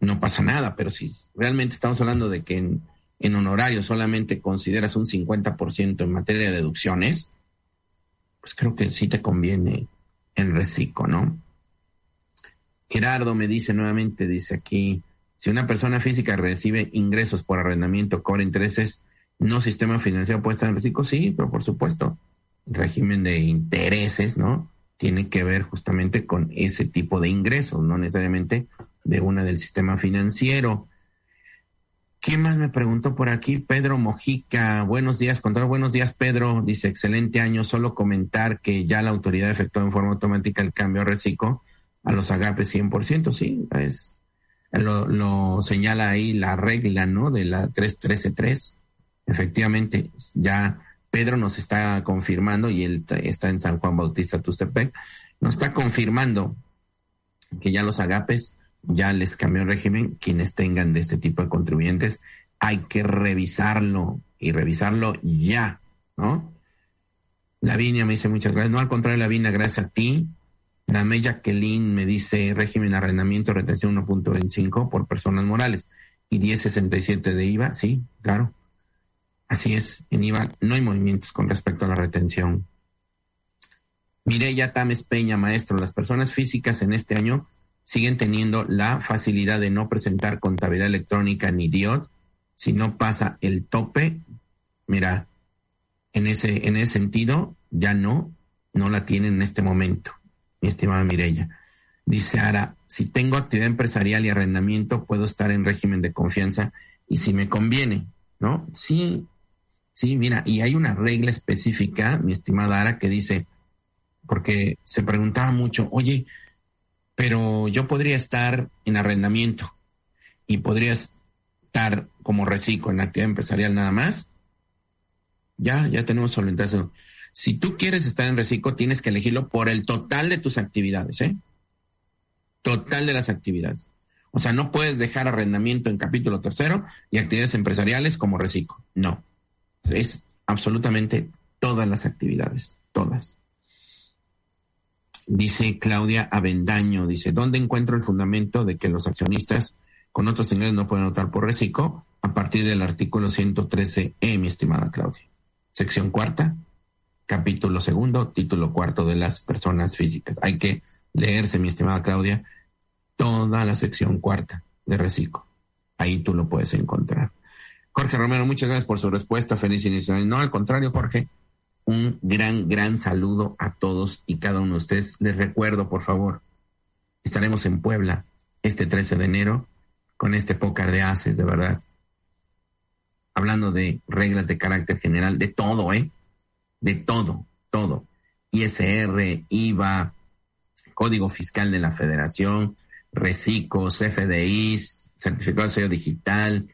no pasa nada, pero si realmente estamos hablando de que en, en honorarios solamente consideras un 50% en materia de deducciones, pues creo que sí te conviene el reciclo, ¿no? Gerardo me dice nuevamente, dice aquí, Si una persona física recibe ingresos por arrendamiento, cobra intereses, no sistema financiero puede estar en reciclo, sí, pero por supuesto, régimen de intereses, ¿no? Tiene que ver justamente con ese tipo de ingresos, no necesariamente de una del sistema financiero. ¿Quién más me preguntó por aquí? Pedro Mojica. Buenos días, contador. Buenos días, Pedro. Dice, excelente año. Solo comentar que ya la autoridad efectuó en forma automática el cambio a reciclo a los agapes 100%. Sí, es, lo, lo señala ahí la regla, ¿no? De la 313.3. Efectivamente, ya Pedro nos está confirmando, y él está en San Juan Bautista Tustepec, nos está confirmando que ya los agapes ya les cambió el régimen, quienes tengan de este tipo de contribuyentes, hay que revisarlo y revisarlo ya, ¿no? Lavinia me dice muchas gracias. No, al contrario, Lavinia, gracias a ti. Dame Jacqueline me dice régimen arrendamiento, retención 1.25 por personas morales y 10.67 de IVA. Sí, claro. Así es, en IVA no hay movimientos con respecto a la retención. Mireya Tames Peña, maestro, las personas físicas en este año siguen teniendo la facilidad de no presentar contabilidad electrónica ni DIOT. Si no pasa el tope, mira, en ese, en ese sentido, ya no, no la tienen en este momento, mi estimada Mirella. Dice Ara, si tengo actividad empresarial y arrendamiento, puedo estar en régimen de confianza y si me conviene, ¿no? Sí, sí, mira, y hay una regla específica, mi estimada Ara, que dice, porque se preguntaba mucho, oye, pero yo podría estar en arrendamiento y podría estar como reciclo en actividad empresarial nada más. Ya, ya tenemos solventado. Si tú quieres estar en reciclo, tienes que elegirlo por el total de tus actividades, ¿eh? Total de las actividades. O sea, no puedes dejar arrendamiento en capítulo tercero y actividades empresariales como reciclo. No. Es absolutamente todas las actividades, todas. Dice Claudia Avendaño, dice, ¿dónde encuentro el fundamento de que los accionistas con otros ingresos no pueden votar por reciclo? A partir del artículo 113E, mi estimada Claudia. Sección cuarta, capítulo segundo, título cuarto de las personas físicas. Hay que leerse, mi estimada Claudia, toda la sección cuarta de reciclo. Ahí tú lo puedes encontrar. Jorge Romero, muchas gracias por su respuesta. Feliz inicio. No, al contrario, Jorge un gran, gran saludo a todos y cada uno de ustedes. Les recuerdo, por favor, estaremos en Puebla este 13 de enero con este pócar de haces, de verdad. Hablando de reglas de carácter general, de todo, ¿eh? De todo, todo. ISR, IVA, Código Fiscal de la Federación, recicos, FDIs, certificado de sello digital,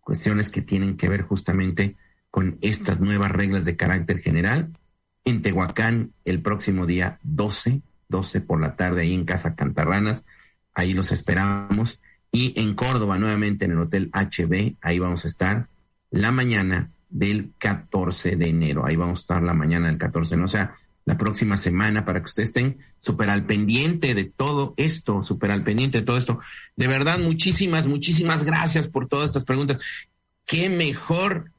cuestiones que tienen que ver justamente con estas nuevas reglas de carácter general en Tehuacán el próximo día 12, 12 por la tarde ahí en Casa Cantarranas, ahí los esperamos y en Córdoba nuevamente en el Hotel HB, ahí vamos a estar la mañana del 14 de enero, ahí vamos a estar la mañana del 14, no o sea, la próxima semana para que ustedes estén súper al pendiente de todo esto, súper al pendiente de todo esto. De verdad, muchísimas, muchísimas gracias por todas estas preguntas. Qué mejor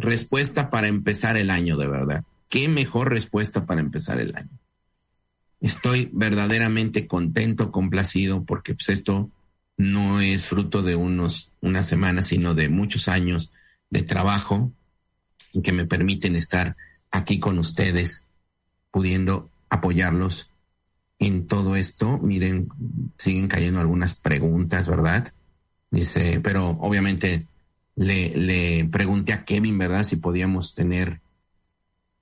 respuesta para empezar el año, de verdad. Qué mejor respuesta para empezar el año. Estoy verdaderamente contento, complacido, porque pues esto no es fruto de unos, unas semanas, sino de muchos años de trabajo que me permiten estar aquí con ustedes, pudiendo apoyarlos en todo esto. Miren, siguen cayendo algunas preguntas, ¿verdad? Dice, pero obviamente le, le pregunté a Kevin, ¿verdad? Si podíamos tener,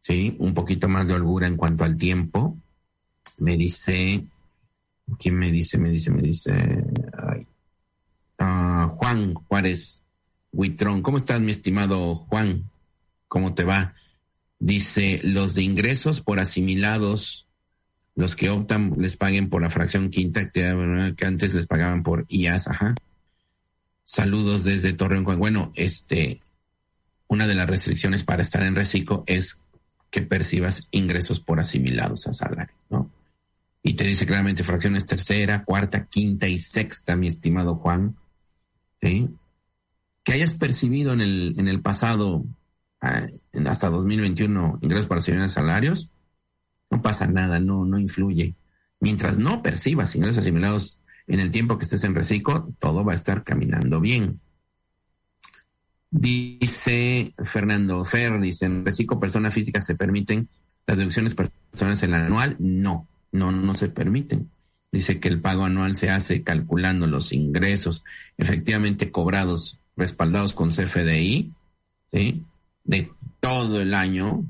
sí, un poquito más de holgura en cuanto al tiempo. Me dice, ¿quién me dice? Me dice, me dice, ah, Juan Juárez Huitrón. ¿Cómo estás, mi estimado Juan? ¿Cómo te va? Dice, los de ingresos por asimilados, los que optan les paguen por la fracción quinta, que antes les pagaban por IAS, ajá. Saludos desde Torreón. Bueno, este, una de las restricciones para estar en reciclo es que percibas ingresos por asimilados a salarios, ¿no? Y te dice claramente fracciones tercera, cuarta, quinta y sexta, mi estimado Juan. ¿Sí? Que hayas percibido en el, en el pasado, ah, hasta 2021, ingresos por asimilados a salarios, no pasa nada, no, no influye. Mientras no percibas ingresos asimilados en el tiempo que estés en reciclo, todo va a estar caminando bien. Dice Fernando Fer, dice, en reciclo persona física se permiten las deducciones personales en el anual. No, no, no se permiten. Dice que el pago anual se hace calculando los ingresos efectivamente cobrados, respaldados con CFDI, ¿sí? De todo el año,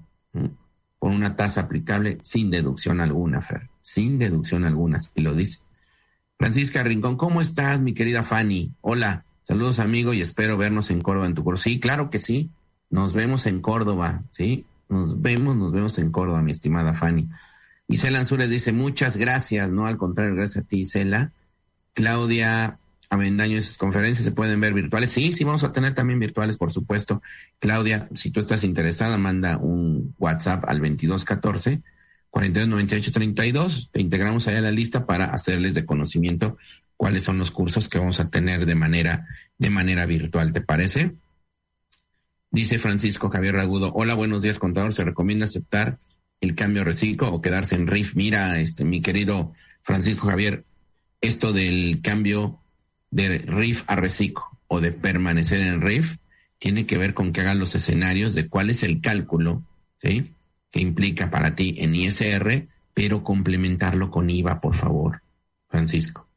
con una tasa aplicable sin deducción alguna, Fer, sin deducción alguna, y lo dice. Francisca Rincón, ¿cómo estás, mi querida Fanny? Hola, saludos amigo y espero vernos en Córdoba en tu curso. Sí, claro que sí, nos vemos en Córdoba, ¿sí? Nos vemos, nos vemos en Córdoba, mi estimada Fanny. Isela Ansures dice, muchas gracias, no al contrario, gracias a ti, Isela. Claudia Avendaño, esas conferencias se pueden ver virtuales. Sí, sí, vamos a tener también virtuales, por supuesto. Claudia, si tú estás interesada, manda un WhatsApp al 2214 429832. Te integramos ahí a la lista para hacerles de conocimiento cuáles son los cursos que vamos a tener de manera, de manera virtual. ¿Te parece? Dice Francisco Javier Ragudo. Hola, buenos días, contador. Se recomienda aceptar el cambio reciclo o quedarse en RIF. Mira, este, mi querido Francisco Javier, esto del cambio de RIF a reciclo o de permanecer en RIF tiene que ver con que hagan los escenarios de cuál es el cálculo, ¿sí? Que implica para ti en ISR, pero complementarlo con IVA, por favor, Francisco.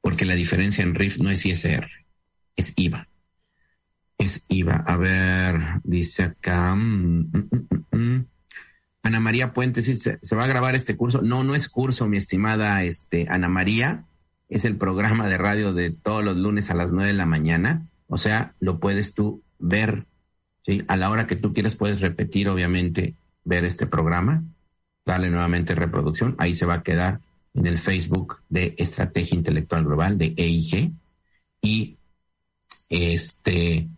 Porque la diferencia en RIF no es ISR, es IVA. Es IVA. A ver, dice acá. Mm, mm, mm, Ana María Puentes, ¿se, ¿se va a grabar este curso? No, no es curso, mi estimada este, Ana María es el programa de radio de todos los lunes a las nueve de la mañana. O sea, lo puedes tú ver, ¿sí? A la hora que tú quieras puedes repetir, obviamente, ver este programa, darle nuevamente reproducción. Ahí se va a quedar en el Facebook de Estrategia Intelectual Global de EIG. Y este,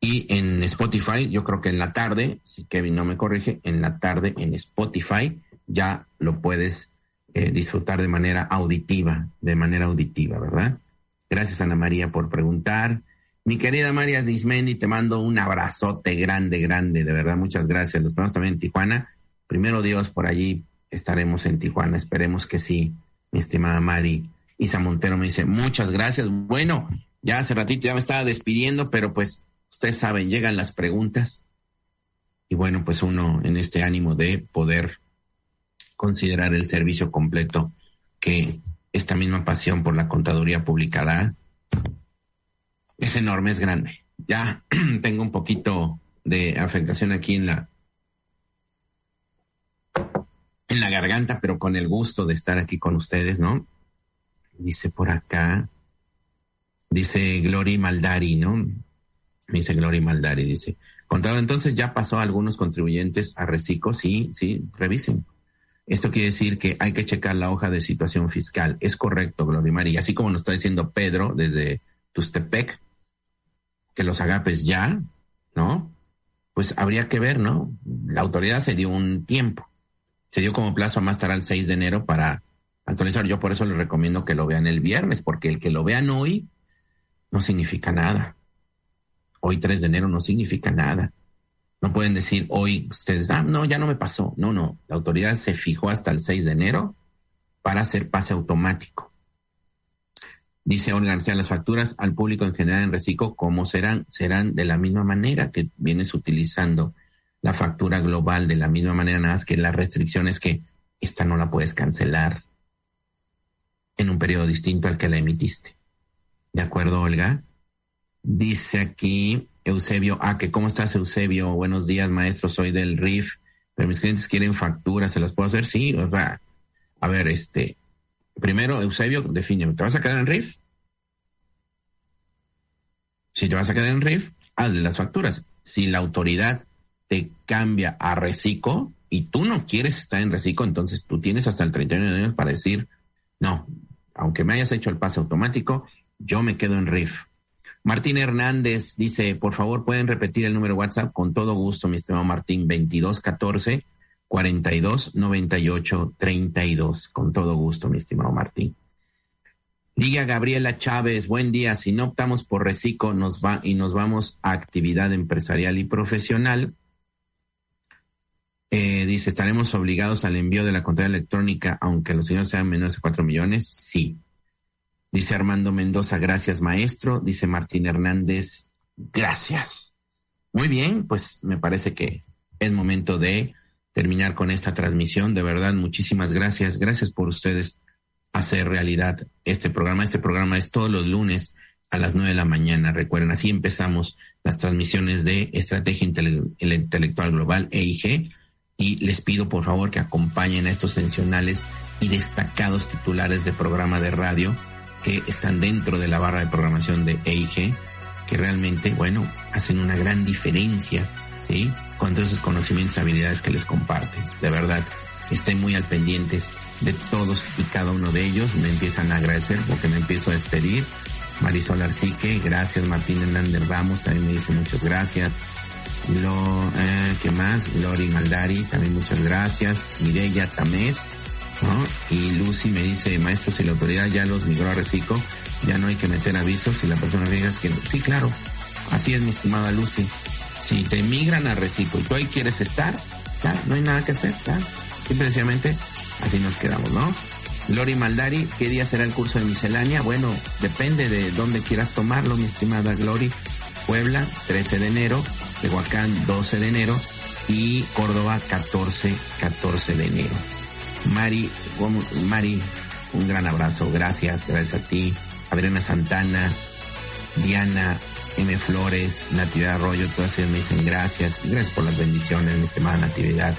y en Spotify, yo creo que en la tarde, si Kevin no me corrige, en la tarde en Spotify ya lo puedes eh, disfrutar de manera auditiva, de manera auditiva, ¿verdad? Gracias Ana María por preguntar. Mi querida María Dismendi, te mando un abrazote grande, grande, de verdad, muchas gracias. Los esperamos también en Tijuana. Primero Dios, por allí estaremos en Tijuana, esperemos que sí, mi estimada Mari. Isa Montero me dice, muchas gracias. Bueno, ya hace ratito ya me estaba despidiendo, pero pues ustedes saben, llegan las preguntas. Y bueno, pues uno en este ánimo de poder considerar el servicio completo que esta misma pasión por la contaduría publicada es enorme, es grande. Ya [clears throat] tengo un poquito de afectación aquí en la en la garganta, pero con el gusto de estar aquí con ustedes, ¿no? Dice por acá, dice Glory Maldari, ¿no? Dice Glory Maldari, dice, contado entonces ya pasó a algunos contribuyentes a reciclo, sí, sí, revisen. Esto quiere decir que hay que checar la hoja de situación fiscal. Es correcto, Gloria María. Así como nos está diciendo Pedro desde Tustepec, que los agapes ya, ¿no? Pues habría que ver, ¿no? La autoridad se dio un tiempo. Se dio como plazo a más tardar el 6 de enero para actualizar. Yo por eso les recomiendo que lo vean el viernes, porque el que lo vean hoy no significa nada. Hoy 3 de enero no significa nada. No pueden decir hoy ustedes, ah, no, ya no me pasó. No, no. La autoridad se fijó hasta el 6 de enero para hacer pase automático. Dice Olga García, las facturas al público en general en reciclo, ¿cómo serán? Serán de la misma manera que vienes utilizando la factura global, de la misma manera, nada más que la restricción es que esta no la puedes cancelar en un periodo distinto al que la emitiste. ¿De acuerdo, Olga? Dice aquí Eusebio Ah, que ¿cómo estás, Eusebio? Buenos días, maestro, soy del RIF, pero mis clientes quieren facturas, ¿se las puedo hacer? Sí, o sea, a ver, este, primero, Eusebio, defíneme, ¿te vas a quedar en RIF? Si te vas a quedar en RIF, hazle las facturas. Si la autoridad te cambia a reciclo y tú no quieres estar en reciclo, entonces tú tienes hasta el 31 de enero para decir, no, aunque me hayas hecho el pase automático, yo me quedo en RIF. Martín Hernández dice, por favor, pueden repetir el número WhatsApp con todo gusto, mi estimado Martín, 2214 42 98 32. Con todo gusto, mi estimado Martín. Diga Gabriela Chávez, buen día. Si no optamos por reciclo nos va, y nos vamos a actividad empresarial y profesional, eh, dice, ¿estaremos obligados al envío de la contabilidad electrónica aunque los señores sean menores de 4 millones? Sí. Dice Armando Mendoza, gracias maestro. Dice Martín Hernández, gracias. Muy bien, pues me parece que es momento de terminar con esta transmisión. De verdad, muchísimas gracias. Gracias por ustedes hacer realidad este programa. Este programa es todos los lunes a las nueve de la mañana. Recuerden, así empezamos las transmisiones de Estrategia Intelectual Global, EIG, y les pido por favor que acompañen a estos sensacionales y destacados titulares de programa de radio que están dentro de la barra de programación de EIG, que realmente, bueno, hacen una gran diferencia, ¿sí? Con todos esos conocimientos y habilidades que les comparten. De verdad, estén muy al pendientes de todos y cada uno de ellos. Me empiezan a agradecer porque me empiezo a despedir. Marisol Arcique, gracias. Martín Hernández Ramos también me dice muchas gracias. Lo, eh, ¿qué más? Lori Maldari, también muchas gracias. Mireya Tamés, ¿no? Y Lucy me dice, maestro, si la autoridad ya los migró a Reciclo, ya no hay que meter avisos si la persona diga que sí, claro. Así es, mi estimada Lucy. Si te migran a Reciclo y tú ahí quieres estar, claro, no hay nada que hacer, claro. Simplemente así nos quedamos, ¿no? Lori Maldari, ¿qué día será el curso de miscelánea? Bueno, depende de dónde quieras tomarlo, mi estimada Glory. Puebla, 13 de enero, Tehuacán, 12 de enero y Córdoba, 14, 14 de enero. Mari, Mari, un gran abrazo, gracias, gracias a ti. Adriana Santana, Diana, M. Flores, Natividad Arroyo, todas ellas me dicen gracias, gracias por las bendiciones, mi estimada Natividad.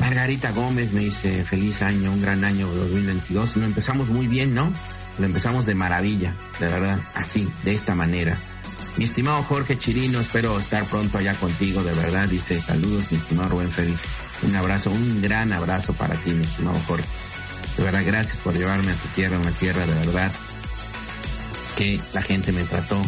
Margarita Gómez me dice, feliz año, un gran año 2022. Lo empezamos muy bien, ¿no? Lo empezamos de maravilla, de verdad, así, de esta manera. Mi estimado Jorge Chirino, espero estar pronto allá contigo, de verdad. Dice, saludos, mi estimado Rubén Félix. Un abrazo, un gran abrazo para ti, mi estimado Jorge. De verdad, gracias por llevarme a tu tierra, una tierra de verdad que la gente me trató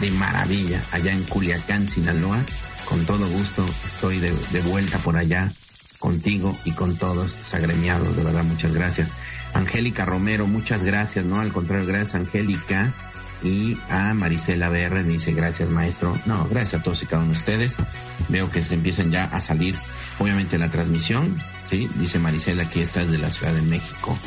de maravilla allá en Culiacán, Sinaloa. Con todo gusto estoy de, de vuelta por allá contigo y con todos los agremiados, de verdad, muchas gracias. Angélica Romero, muchas gracias, ¿no? Al contrario, gracias Angélica. Y a Marisela BR me dice gracias maestro. No, gracias a todos y cada uno de ustedes. Veo que se empiezan ya a salir, obviamente, la transmisión. Sí, dice Marisela que esta es de la Ciudad de México.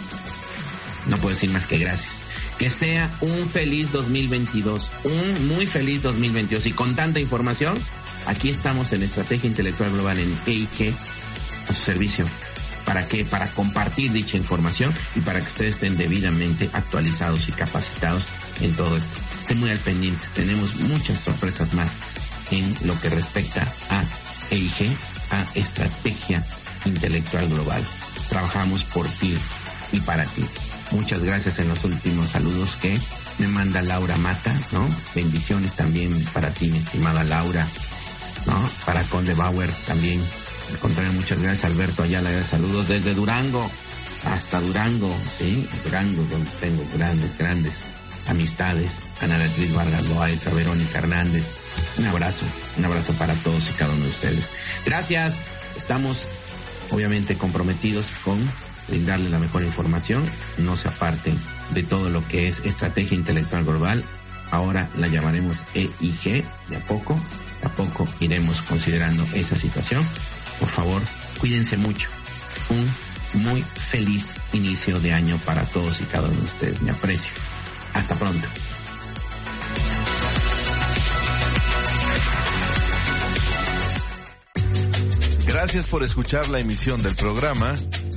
No puedo decir más que gracias. Que sea un feliz 2022, un muy feliz 2022. Y con tanta información, aquí estamos en Estrategia Intelectual Global en EIG a su servicio. ¿Para qué? Para compartir dicha información y para que ustedes estén debidamente actualizados y capacitados en todo esto. Estén muy al pendiente. Tenemos muchas sorpresas más en lo que respecta a EIG, a Estrategia Intelectual Global. Trabajamos por ti y para ti. Muchas gracias en los últimos saludos que me manda Laura Mata, ¿no? Bendiciones también para ti, mi estimada Laura, ¿no? Para Conde Bauer también al contrario, muchas gracias Alberto Ayala, saludos desde Durango hasta Durango, ¿sí? Durango, donde tengo grandes, grandes amistades. Ana Beatriz Vargas Loaiza, Verónica Hernández. Un abrazo, un abrazo para todos y cada uno de ustedes. Gracias, estamos obviamente comprometidos con brindarle la mejor información. No se aparten de todo lo que es estrategia intelectual global. Ahora la llamaremos EIG de a poco. De a poco iremos considerando esa situación por favor, cuídense mucho. Un muy feliz inicio de año para todos y cada uno de ustedes. Me aprecio. Hasta pronto. Gracias por escuchar la emisión del programa